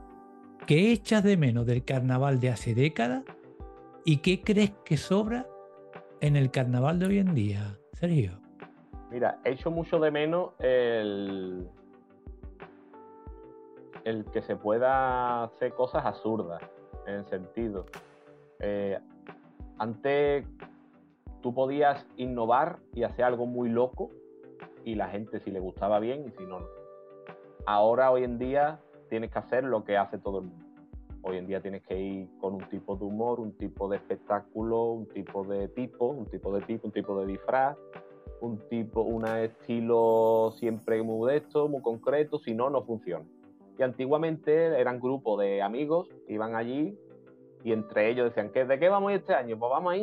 ¿Qué echas de menos del carnaval de hace décadas y qué crees que sobra en el carnaval de hoy en día, Sergio? Mira, he hecho mucho de menos el, el que se pueda hacer cosas absurdas, en el sentido. Eh, antes tú podías innovar y hacer algo muy loco y la gente si le gustaba bien y si no, no. Ahora, hoy en día, tienes que hacer lo que hace todo el mundo. Hoy en día tienes que ir con un tipo de humor, un tipo de espectáculo, un tipo de tipo, un tipo de tipo, un tipo de disfraz, un tipo, un estilo siempre muy modesto, muy concreto, si no, no funciona. Y antiguamente eran grupos de amigos, iban allí y entre ellos decían, ¿de qué vamos este año? Pues vamos a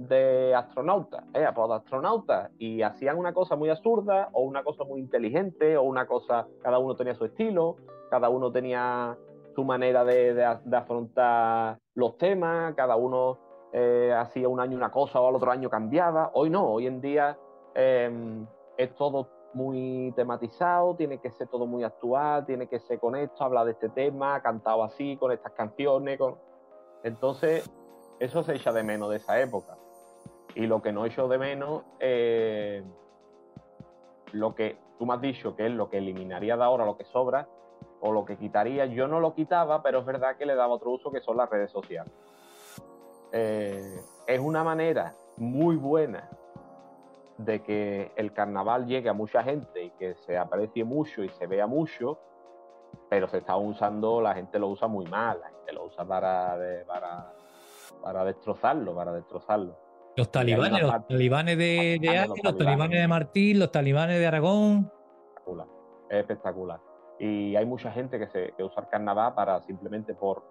de astronautas, ¿eh? Pues de astronautas. Y hacían una cosa muy absurda o una cosa muy inteligente o una cosa, cada uno tenía su estilo, cada uno tenía su manera de, afrontar los temas, cada uno eh, hacía un año una cosa o al otro año cambiaba. Hoy no, hoy en día em, es todo muy tematizado, tiene que ser todo muy actual, tiene que ser con esto, hablar de este tema, cantado así, con estas canciones. Entonces, eso se echa de menos de esa época. Y lo que no echo de menos, eh, lo que tú me has dicho que es lo que eliminaría de ahora, lo que sobra, o lo que quitaría, yo no lo quitaba, pero es verdad que le daba otro uso que son las redes sociales. Eh, es una manera muy buena de que el carnaval llegue a mucha gente y que se aprecie mucho y se vea mucho, pero se está usando, la gente lo usa muy mal, la gente lo usa para, para, para destrozarlo, para destrozarlo. Los talibanes, los talibanes de, de los, talibanes de Martín, los talibanes de Aragón. Espectacular, es espectacular. Y hay mucha gente que, se, usa el carnaval para simplemente por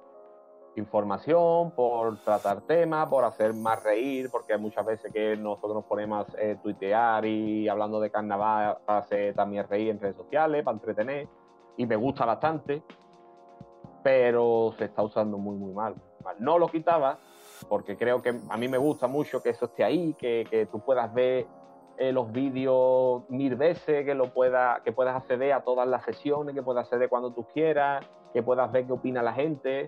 información, por tratar temas, por hacer más reír, porque muchas veces que nosotros nos ponemos a eh, tuitear y hablando de carnaval para hacer también reír en redes sociales, para entretener, y me gusta bastante, pero se está usando muy, muy mal. No lo quitaba, porque creo que a mí me gusta mucho que eso esté ahí, que, que tú puedas ver eh, los vídeos mil veces, que, lo pueda, que puedas acceder a todas las sesiones, que puedas acceder cuando tú quieras, que puedas ver qué opina la gente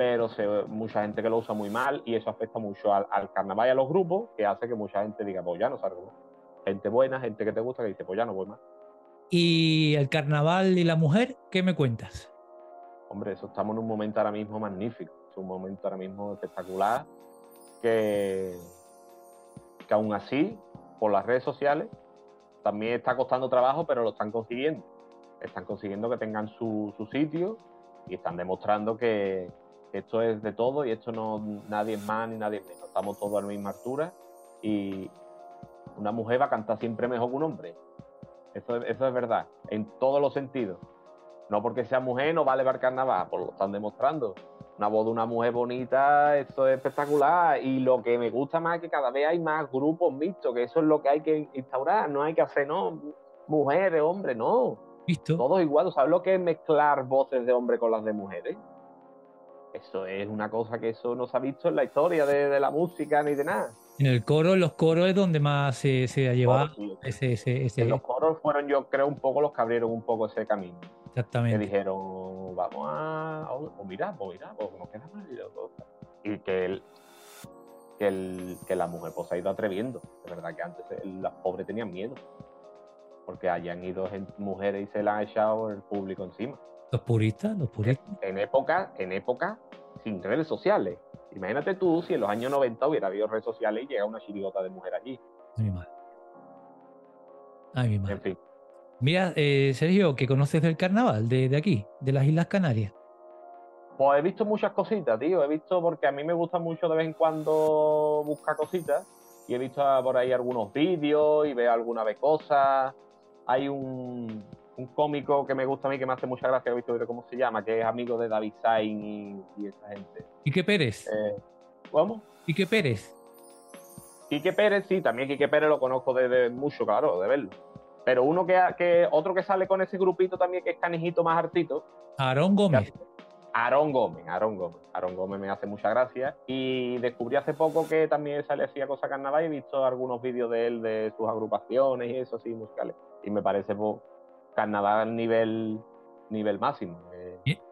pero se, mucha gente que lo usa muy mal y eso afecta mucho al, carnaval y a los grupos, que hace que mucha gente diga, pues ya no salgo. Gente buena, gente que te gusta, que dice, pues ya no voy más. ¿Y el carnaval y la mujer? ¿Qué me cuentas? Hombre, eso estamos en un momento ahora mismo magnífico, es un momento ahora mismo espectacular, que, que aún así, por las redes sociales, también está costando trabajo, pero lo están consiguiendo. Están consiguiendo que tengan su, su sitio y están demostrando que, esto es de todo y esto no nadie es más ni nadie menos. Estamos todos a la misma altura y una mujer va a cantar siempre mejor que un hombre. Eso, eso es verdad, en todos los sentidos. No porque sea mujer no vale para el carnaval, pues lo están demostrando. Una voz de una mujer bonita, eso es espectacular. Y lo que me gusta más es que cada vez hay más grupos mixtos, que eso es lo que hay que instaurar. No hay que hacer, no, mujeres, hombres, no. ¿Visto? Todos igual. ¿Sabes lo que es mezclar voces de hombre con las de mujeres? Eso es una cosa que eso no se ha visto en la historia de, la música ni de nada. En el coro, en los coros es donde más se, se ha llevado ese, ese, Los coros fueron, yo creo, un poco los que abrieron un poco ese camino. Exactamente. Que dijeron, vamos a. O mira, pues mira, pues nos queda mal. Y que, el, que, el, que la mujer pues, se ha ido atreviendo. De verdad que antes las pobres tenían miedo. Porque hayan ido mujeres y se la han echado el público encima. Los puristas, los puristas. En época, en época sin redes sociales. Imagínate tú si en los años 90 hubiera habido redes sociales y llega una chirigota de mujer allí. Ay, mi madre. Ay, mi madre. En fin. Mira, eh, Sergio, ¿qué conoces del carnaval de, de, aquí, de las Islas Canarias? Pues he visto muchas cositas, tío. He visto porque a mí me gusta mucho de vez en cuando buscar cositas. Y he visto por ahí algunos vídeos y veo alguna vez cosas. Hay un, un cómico que me gusta a mí, que me hace mucha gracia, he visto cómo se llama, que es amigo de David Sain y, esa gente. ¿Quique Pérez? Eh, ¿Cómo? ¿Quique Pérez? Quique Pérez, sí, también Quique Pérez lo conozco desde mucho, claro, de verlo. Pero uno que, que, otro que sale con ese grupito también, que es canijito más hartito. Aarón Gómez. Aarón Gómez, Aarón Gómez. Aarón Gómez me hace mucha gracia. Y descubrí hace poco que también sale hacía cosa carnaval y he visto algunos vídeos de él, de sus agrupaciones y eso así musicales. Y me parece pues, carnaval nivel, nivel máximo.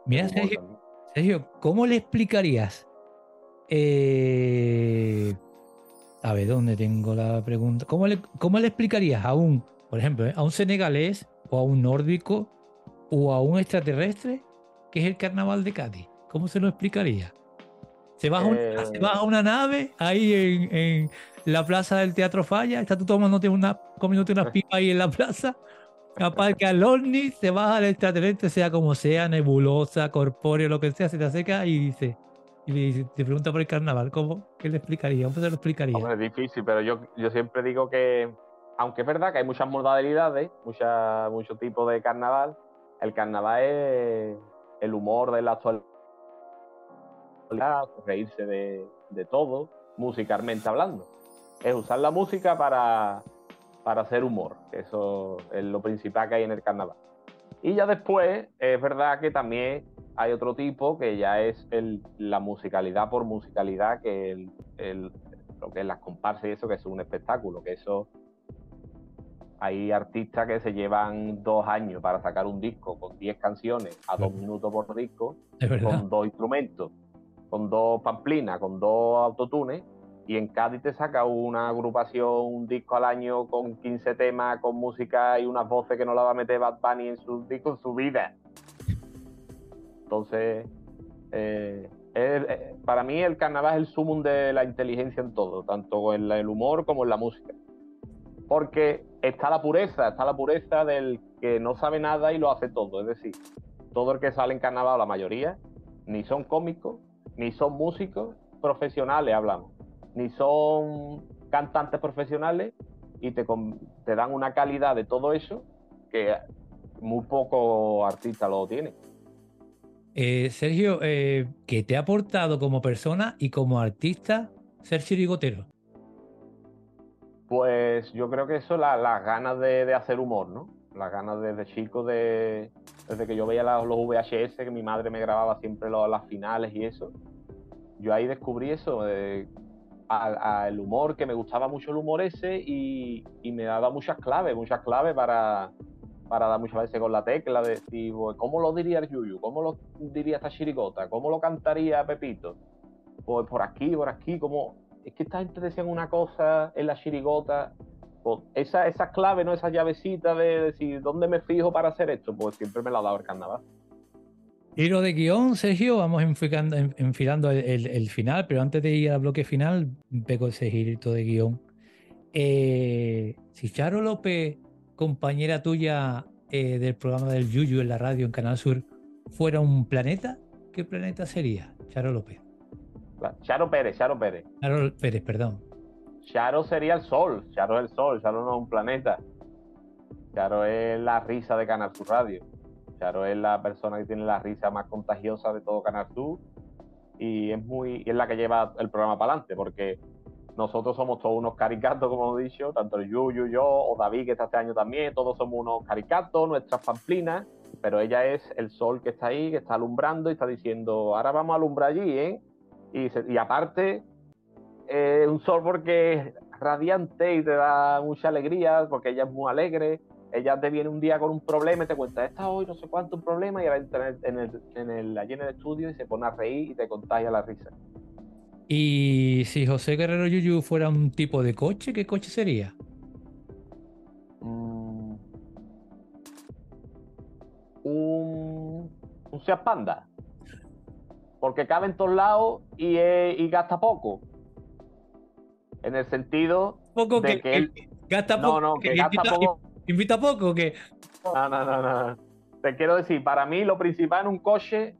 Mira, Sergio, Sergio, ¿cómo le explicarías? Eh, a ver, ¿dónde tengo la pregunta? ¿Cómo le, cómo le explicarías a un, por ejemplo, eh, a un senegalés o a un nórdico o a un extraterrestre que es el carnaval de Cádiz? ¿Cómo se lo explicaría? Se baja, una, una nave ahí en, la plaza del Teatro Falla, está tú tomándote una, comiéndote una pipa ahí en la plaza, capaz que al ovni se baja el extraterrestre, sea como sea, nebulosa, corpóreo, lo que sea, se te acerca y dice, y te pregunta por el carnaval, ¿cómo? ¿Qué le explicaría? ¿Cómo se lo explicaría? es difícil, pero yo, yo siempre digo que, aunque es verdad que hay muchas modalidades, mucha, muchos tipos de carnaval, el carnaval es el humor de la actualidad, reírse de, de todo, musicalmente hablando. Es usar la música para, para hacer humor, eso es lo principal que hay en el carnaval. Y ya después, es verdad que también hay otro tipo que ya es el, la musicalidad por musicalidad, que el, lo que es las comparsas y eso, que es un espectáculo, que eso hay artistas que se llevan dos años para sacar un disco con 10 canciones a dos minutos por disco, con dos instrumentos, con dos pamplinas, con dos autotunes, y en Cádiz te saca una agrupación, un disco al año con 15 temas, con música y unas voces que no la va a meter Bad Bunny en su disco en su vida. Entonces, eh, eh, para mí el carnaval es el sumum de la inteligencia en todo, tanto en el humor como en la música. Porque está la pureza, está la pureza del que no sabe nada y lo hace todo. Es decir, todo el que sale en carnaval, la mayoría, ni son cómicos, ni son músicos profesionales, hablamos, ni son cantantes profesionales y te, dan una calidad de todo eso que muy poco artista lo tiene. Eh, Sergio, eh, ¿qué te ha aportado como persona y como artista ser chirigotero? Pues yo creo que eso, las ganas de, hacer humor, ¿no? Las ganas desde chico, de, desde que yo veía los, VHS, que mi madre me grababa siempre las finales y eso. Yo ahí descubrí eso, el humor, que me gustaba mucho el humor ese y, me daba muchas claves, muchas claves para, dar muchas veces con la tecla de decir, pues, ¿cómo lo diría el Yuyu? ¿Cómo lo diría esta chirigota? ¿Cómo lo cantaría Pepito? Pues por aquí, por aquí, como... Es que esta gente decían una cosa en la chirigota, pues esa, esa clave, ¿no? Esa llavecita de decir, ¿dónde me fijo para hacer esto? Pues siempre me la dado el carnaval. lo de guion, Sergio, vamos enfilando, enfilando el, final, pero antes de ir al bloque final, pego ese girito de guion. Eh, si Charo López compañera tuya eh, del programa del Yuyu en la radio en Canal Sur fuera un planeta, ¿qué planeta sería? Charo López. Charo Pérez, Charo Pérez. Charo Pérez, perdón. Charo sería el sol, Charo es el sol, Charo no es un planeta. Charo es la risa de Canal Sur Radio. Charo es la persona que tiene la risa más contagiosa de todo Canal Sur y es muy y es la que lleva el programa para adelante porque nosotros somos todos unos caricatos, como he dicho, tanto el Yuyu, yo, o David, que está este año también, todos somos unos caricatos, nuestras pamplinas, pero ella es el sol que está ahí, que está alumbrando y está diciendo, ahora vamos a alumbrar allí, ¿eh? Y, aparte, es un sol porque es radiante y te da mucha alegría, porque ella es muy alegre, ella te viene un día con un problema y te cuenta, está hoy no sé cuánto un problema, y ahora entra en el, en el, allí en el estudio y se pone a reír y te contagia la risa. Y si José Guerrero Yuyu fuera un tipo de coche, ¿qué coche sería? Mm. un, un Seat Panda. Porque cabe en todos lados y, gasta poco. En el sentido poco de que, él... gasta poco. No, no, que, gasta poco. ¿Invita poco o qué? No, no, no, no. Te quiero decir, para mí lo principal en un coche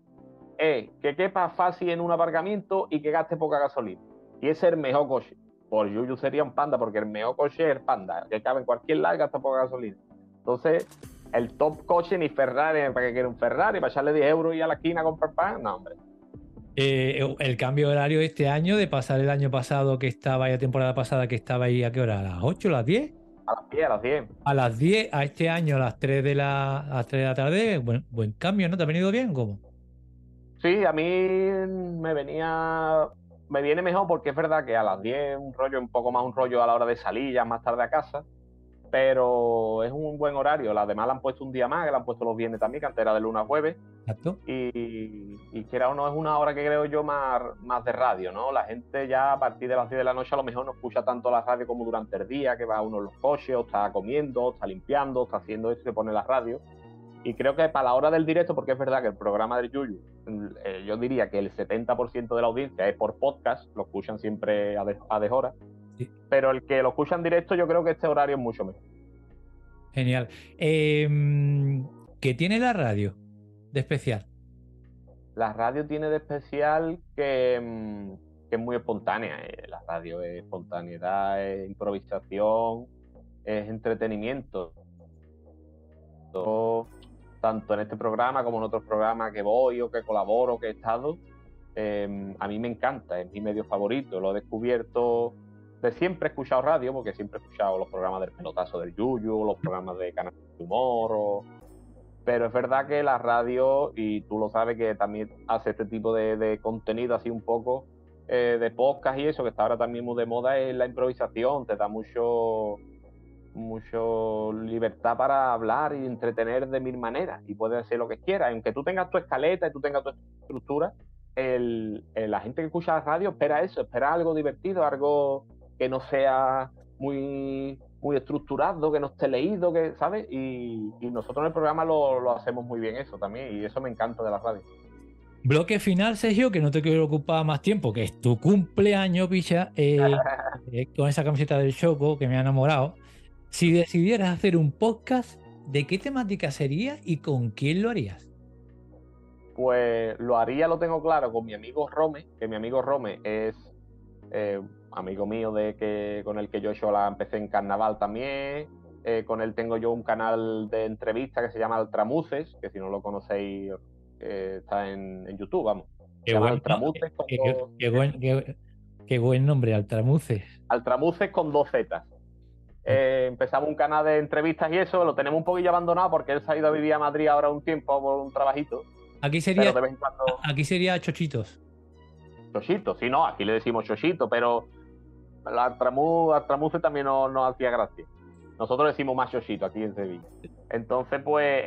es que quepa fácil en un aparcamiento y que gaste poca gasolina. Y ese es el mejor coche. Por Yuyu sería un panda, porque el mejor coche es el panda, que cabe en cualquier lado y gasta poca gasolina. Entonces, el top coche ni Ferrari, para que quiera un Ferrari, para echarle 10 euros y a la esquina a comprar pan, no, hombre. Eh, el cambio de horario este año, de pasar el año pasado que estaba, la temporada pasada que estaba ahí, ¿a qué hora? ¿A las 8, a las 10? A las 10, a las 10. A las 10, a este año, a las 3 de la, a las 3 de la tarde, buen, buen cambio, ¿no? ¿Te ha venido bien? ¿Cómo? Sí, a mí me venía. Me viene mejor porque es verdad que a las 10 un rollo, un poco más un rollo a la hora de salir, ya más tarde a casa pero es un buen horario. Además, la han puesto un día más, que la han puesto los viernes también, que antes era de lunes a jueves. Exacto. Y, y quiera o no, es una hora que creo yo más, más de radio, ¿no? La gente ya a partir de las 10 de la noche a lo mejor no escucha tanto la radio como durante el día, que va uno en los coches, o está comiendo, o está limpiando, o está haciendo esto y se pone la radio. Y creo que para la hora del directo, porque es verdad que el programa de Yuyu, eh, yo diría que el 70% de la audiencia es por podcast, lo escuchan siempre a, de, a deshora. Pero el que lo escucha en directo, yo creo que este horario es mucho mejor. Genial. Em, ¿Qué tiene la radio de especial? La radio tiene de especial que, em, es muy espontánea. Eh, la radio es espontaneidad, es improvisación, es entretenimiento. tanto en este programa como en otros programas que voy o que colaboro, que he estado, em, a mí me encanta, es mi medio favorito. Lo he descubierto de siempre he escuchado radio, porque siempre he escuchado los programas del pelotazo del Yuyu, los programas de Canal de Humor, pero es verdad que la radio, y tú lo sabes que también hace este tipo de, contenido así un poco eh, de podcast y eso, que está ahora también muy de moda, es la improvisación, te da mucho mucho libertad para hablar y entretener de mil maneras y puedes hacer lo que quieras, aunque tú tengas tu escaleta y tú tengas tu estructura, el, la gente que escucha la radio espera eso, espera algo divertido, algo que no sea muy, muy estructurado, que no esté leído, que, ¿sabes? Y, nosotros en el programa lo, hacemos muy bien eso también, y eso me encanta de la radio. Bloque final, Sergio, que no te quiero ocupar más tiempo, que es tu cumpleaños, picha, eh, eh, con esa camiseta del Choco que me ha enamorado. Si decidieras hacer un podcast, ¿de qué temática sería y con quién lo harías? Pues lo haría, lo tengo claro, con mi amigo Rome, que mi amigo Rome es eh, amigo mío de que con el que yo hecho la empecé en carnaval también. Eh, con él tengo yo un canal de entrevista que se llama Altramuces, que si no lo conocéis eh, está en, YouTube, vamos. Qué buen, Altramuces con qué, buen, nombre, Altramuces. Altramuces con dos Z. Eh, empezamos un canal de entrevistas y eso, lo tenemos un poquillo abandonado porque él se ha ido a vivir a Madrid ahora un tiempo por un trabajito. Aquí sería, aquí sería Chochitos. Chochitos, sí, no, aquí le decimos Chochito, pero la Altramuse también nos no hacía gracia. Nosotros decimos más Chochito aquí en Sevilla. Entonces, pues,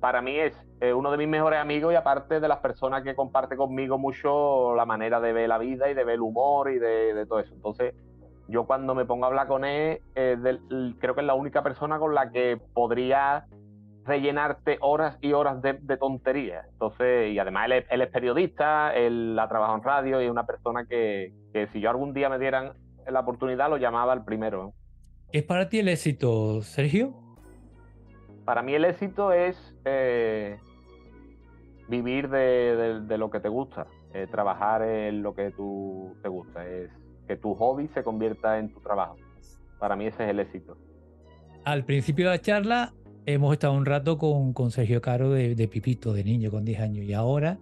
para mí es uno de mis mejores amigos y aparte de las personas que comparte conmigo mucho la manera de ver la vida y de ver el humor y de, todo eso. Entonces, yo cuando me pongo a hablar con él, creo que es la única persona con la que podría rellenarte horas y horas de, tonterías. Entonces, y además él es, periodista, él ha trabajado en radio y es una persona que si yo algún día me dieran la oportunidad lo llamaba el primero. ¿Es para ti el éxito, Sergio? Para mí el éxito es eh, vivir de, lo que te gusta, eh, trabajar en lo que tú te gusta, es que tu hobby se convierta en tu trabajo. Para mí ese es el éxito. Al principio de la charla hemos estado un rato con, con Sergio Caro de, de, Pipito, de niño con 10 años, y ahora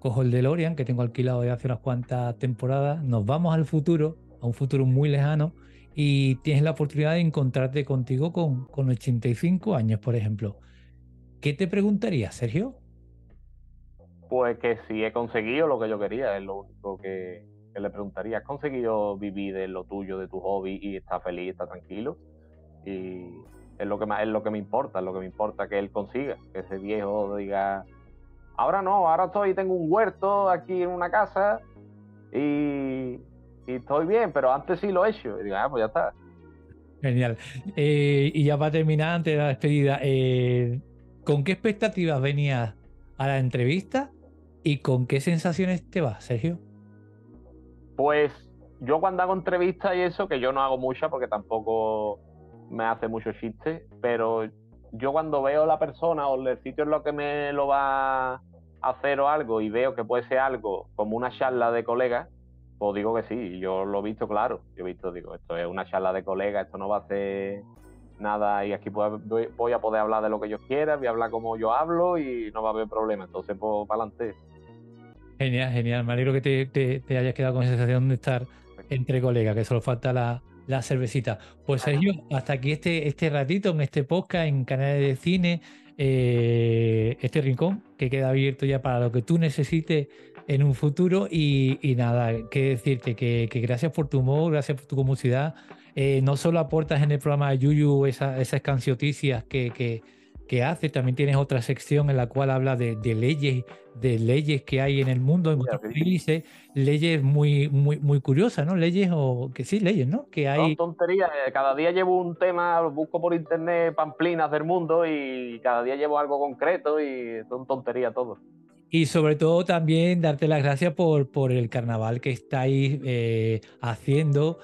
cojo el DeLorean que tengo alquilado de hace unas cuantas temporadas, nos vamos al futuro a un futuro muy lejano y tienes la oportunidad de encontrarte contigo con, con 85 años, por ejemplo. ¿Qué te preguntaría, Sergio? Pues que si he conseguido lo que yo quería, es lo único que, le preguntaría. ¿Has conseguido vivir de lo tuyo, de tu hobby y estás feliz, estás tranquilo? Y es lo que más, es lo que me importa, es lo que me importa que él consiga, que ese viejo diga, ahora no, ahora estoy, tengo un huerto aquí en una casa y, y estoy bien, pero antes sí lo he hecho. Y digo, ah, pues ya está. Genial. Eh, y ya para terminar, antes de la despedida, eh, ¿con qué expectativas venías a la entrevista y con qué sensaciones te vas, Sergio? Pues yo cuando hago entrevistas y eso, que yo no hago muchas porque tampoco me hace mucho chiste, pero yo cuando veo la persona o el sitio en lo que me lo va a hacer o algo y veo que puede ser algo como una charla de colegas, pues digo que sí, yo lo he visto claro. Yo he visto, digo, esto es una charla de colegas, esto no va a ser nada y aquí voy a poder hablar de lo que yo quiera, voy a hablar como yo hablo y no va a haber problema. Entonces, pues, para adelante. Genial, genial. Me alegro que te, hayas quedado con esa sensación de estar entre colegas, que solo falta la, la cervecita. Pues Sergio, hasta aquí este, este ratito en este podcast, en canales de cine, eh, este rincón que queda abierto ya para lo que tú necesites en un futuro. Y, nada, que decirte que, gracias por tu humor, gracias por tu comunidad. Eh, no solo aportas en el programa de Yuyu esas cancioticias que, que que hace. También tienes otra sección en la cual habla de, leyes, de leyes que hay en el mundo, en otros países, leyes muy, muy, muy curiosas, ¿no? Leyes o que sí, leyes, ¿no? Que hay. Son tonterías. Eh, cada día llevo un tema, busco por internet pamplinas del mundo y cada día llevo algo concreto y son tonterías todo. Y sobre todo también darte las gracias por, por el carnaval que estáis eh, haciendo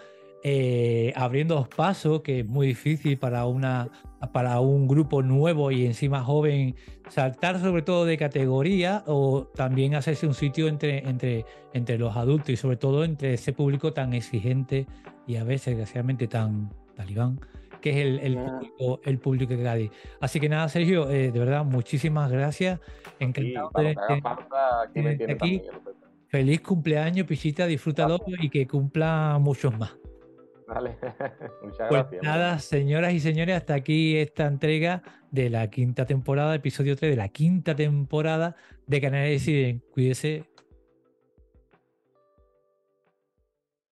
eh, abriendo pasos, que es muy difícil para, una, para un grupo nuevo y encima joven saltar sobre todo de categoría o también hacerse un sitio entre, entre, entre los adultos y sobre todo entre ese público tan exigente y a veces desgraciadamente tan talibán que es el, el, público, el público de Cádiz. Así que nada, Sergio, eh, de verdad, muchísimas gracias. Encantado de aquí. Feliz cumpleaños, Pichita, disfrútalo y que cumpla muchos más. Vale, muchas pues gracias. Nada, señoras y señores, hasta aquí esta entrega de la quinta temporada, episodio 3 de la quinta temporada de Canales Deciden. Cuídese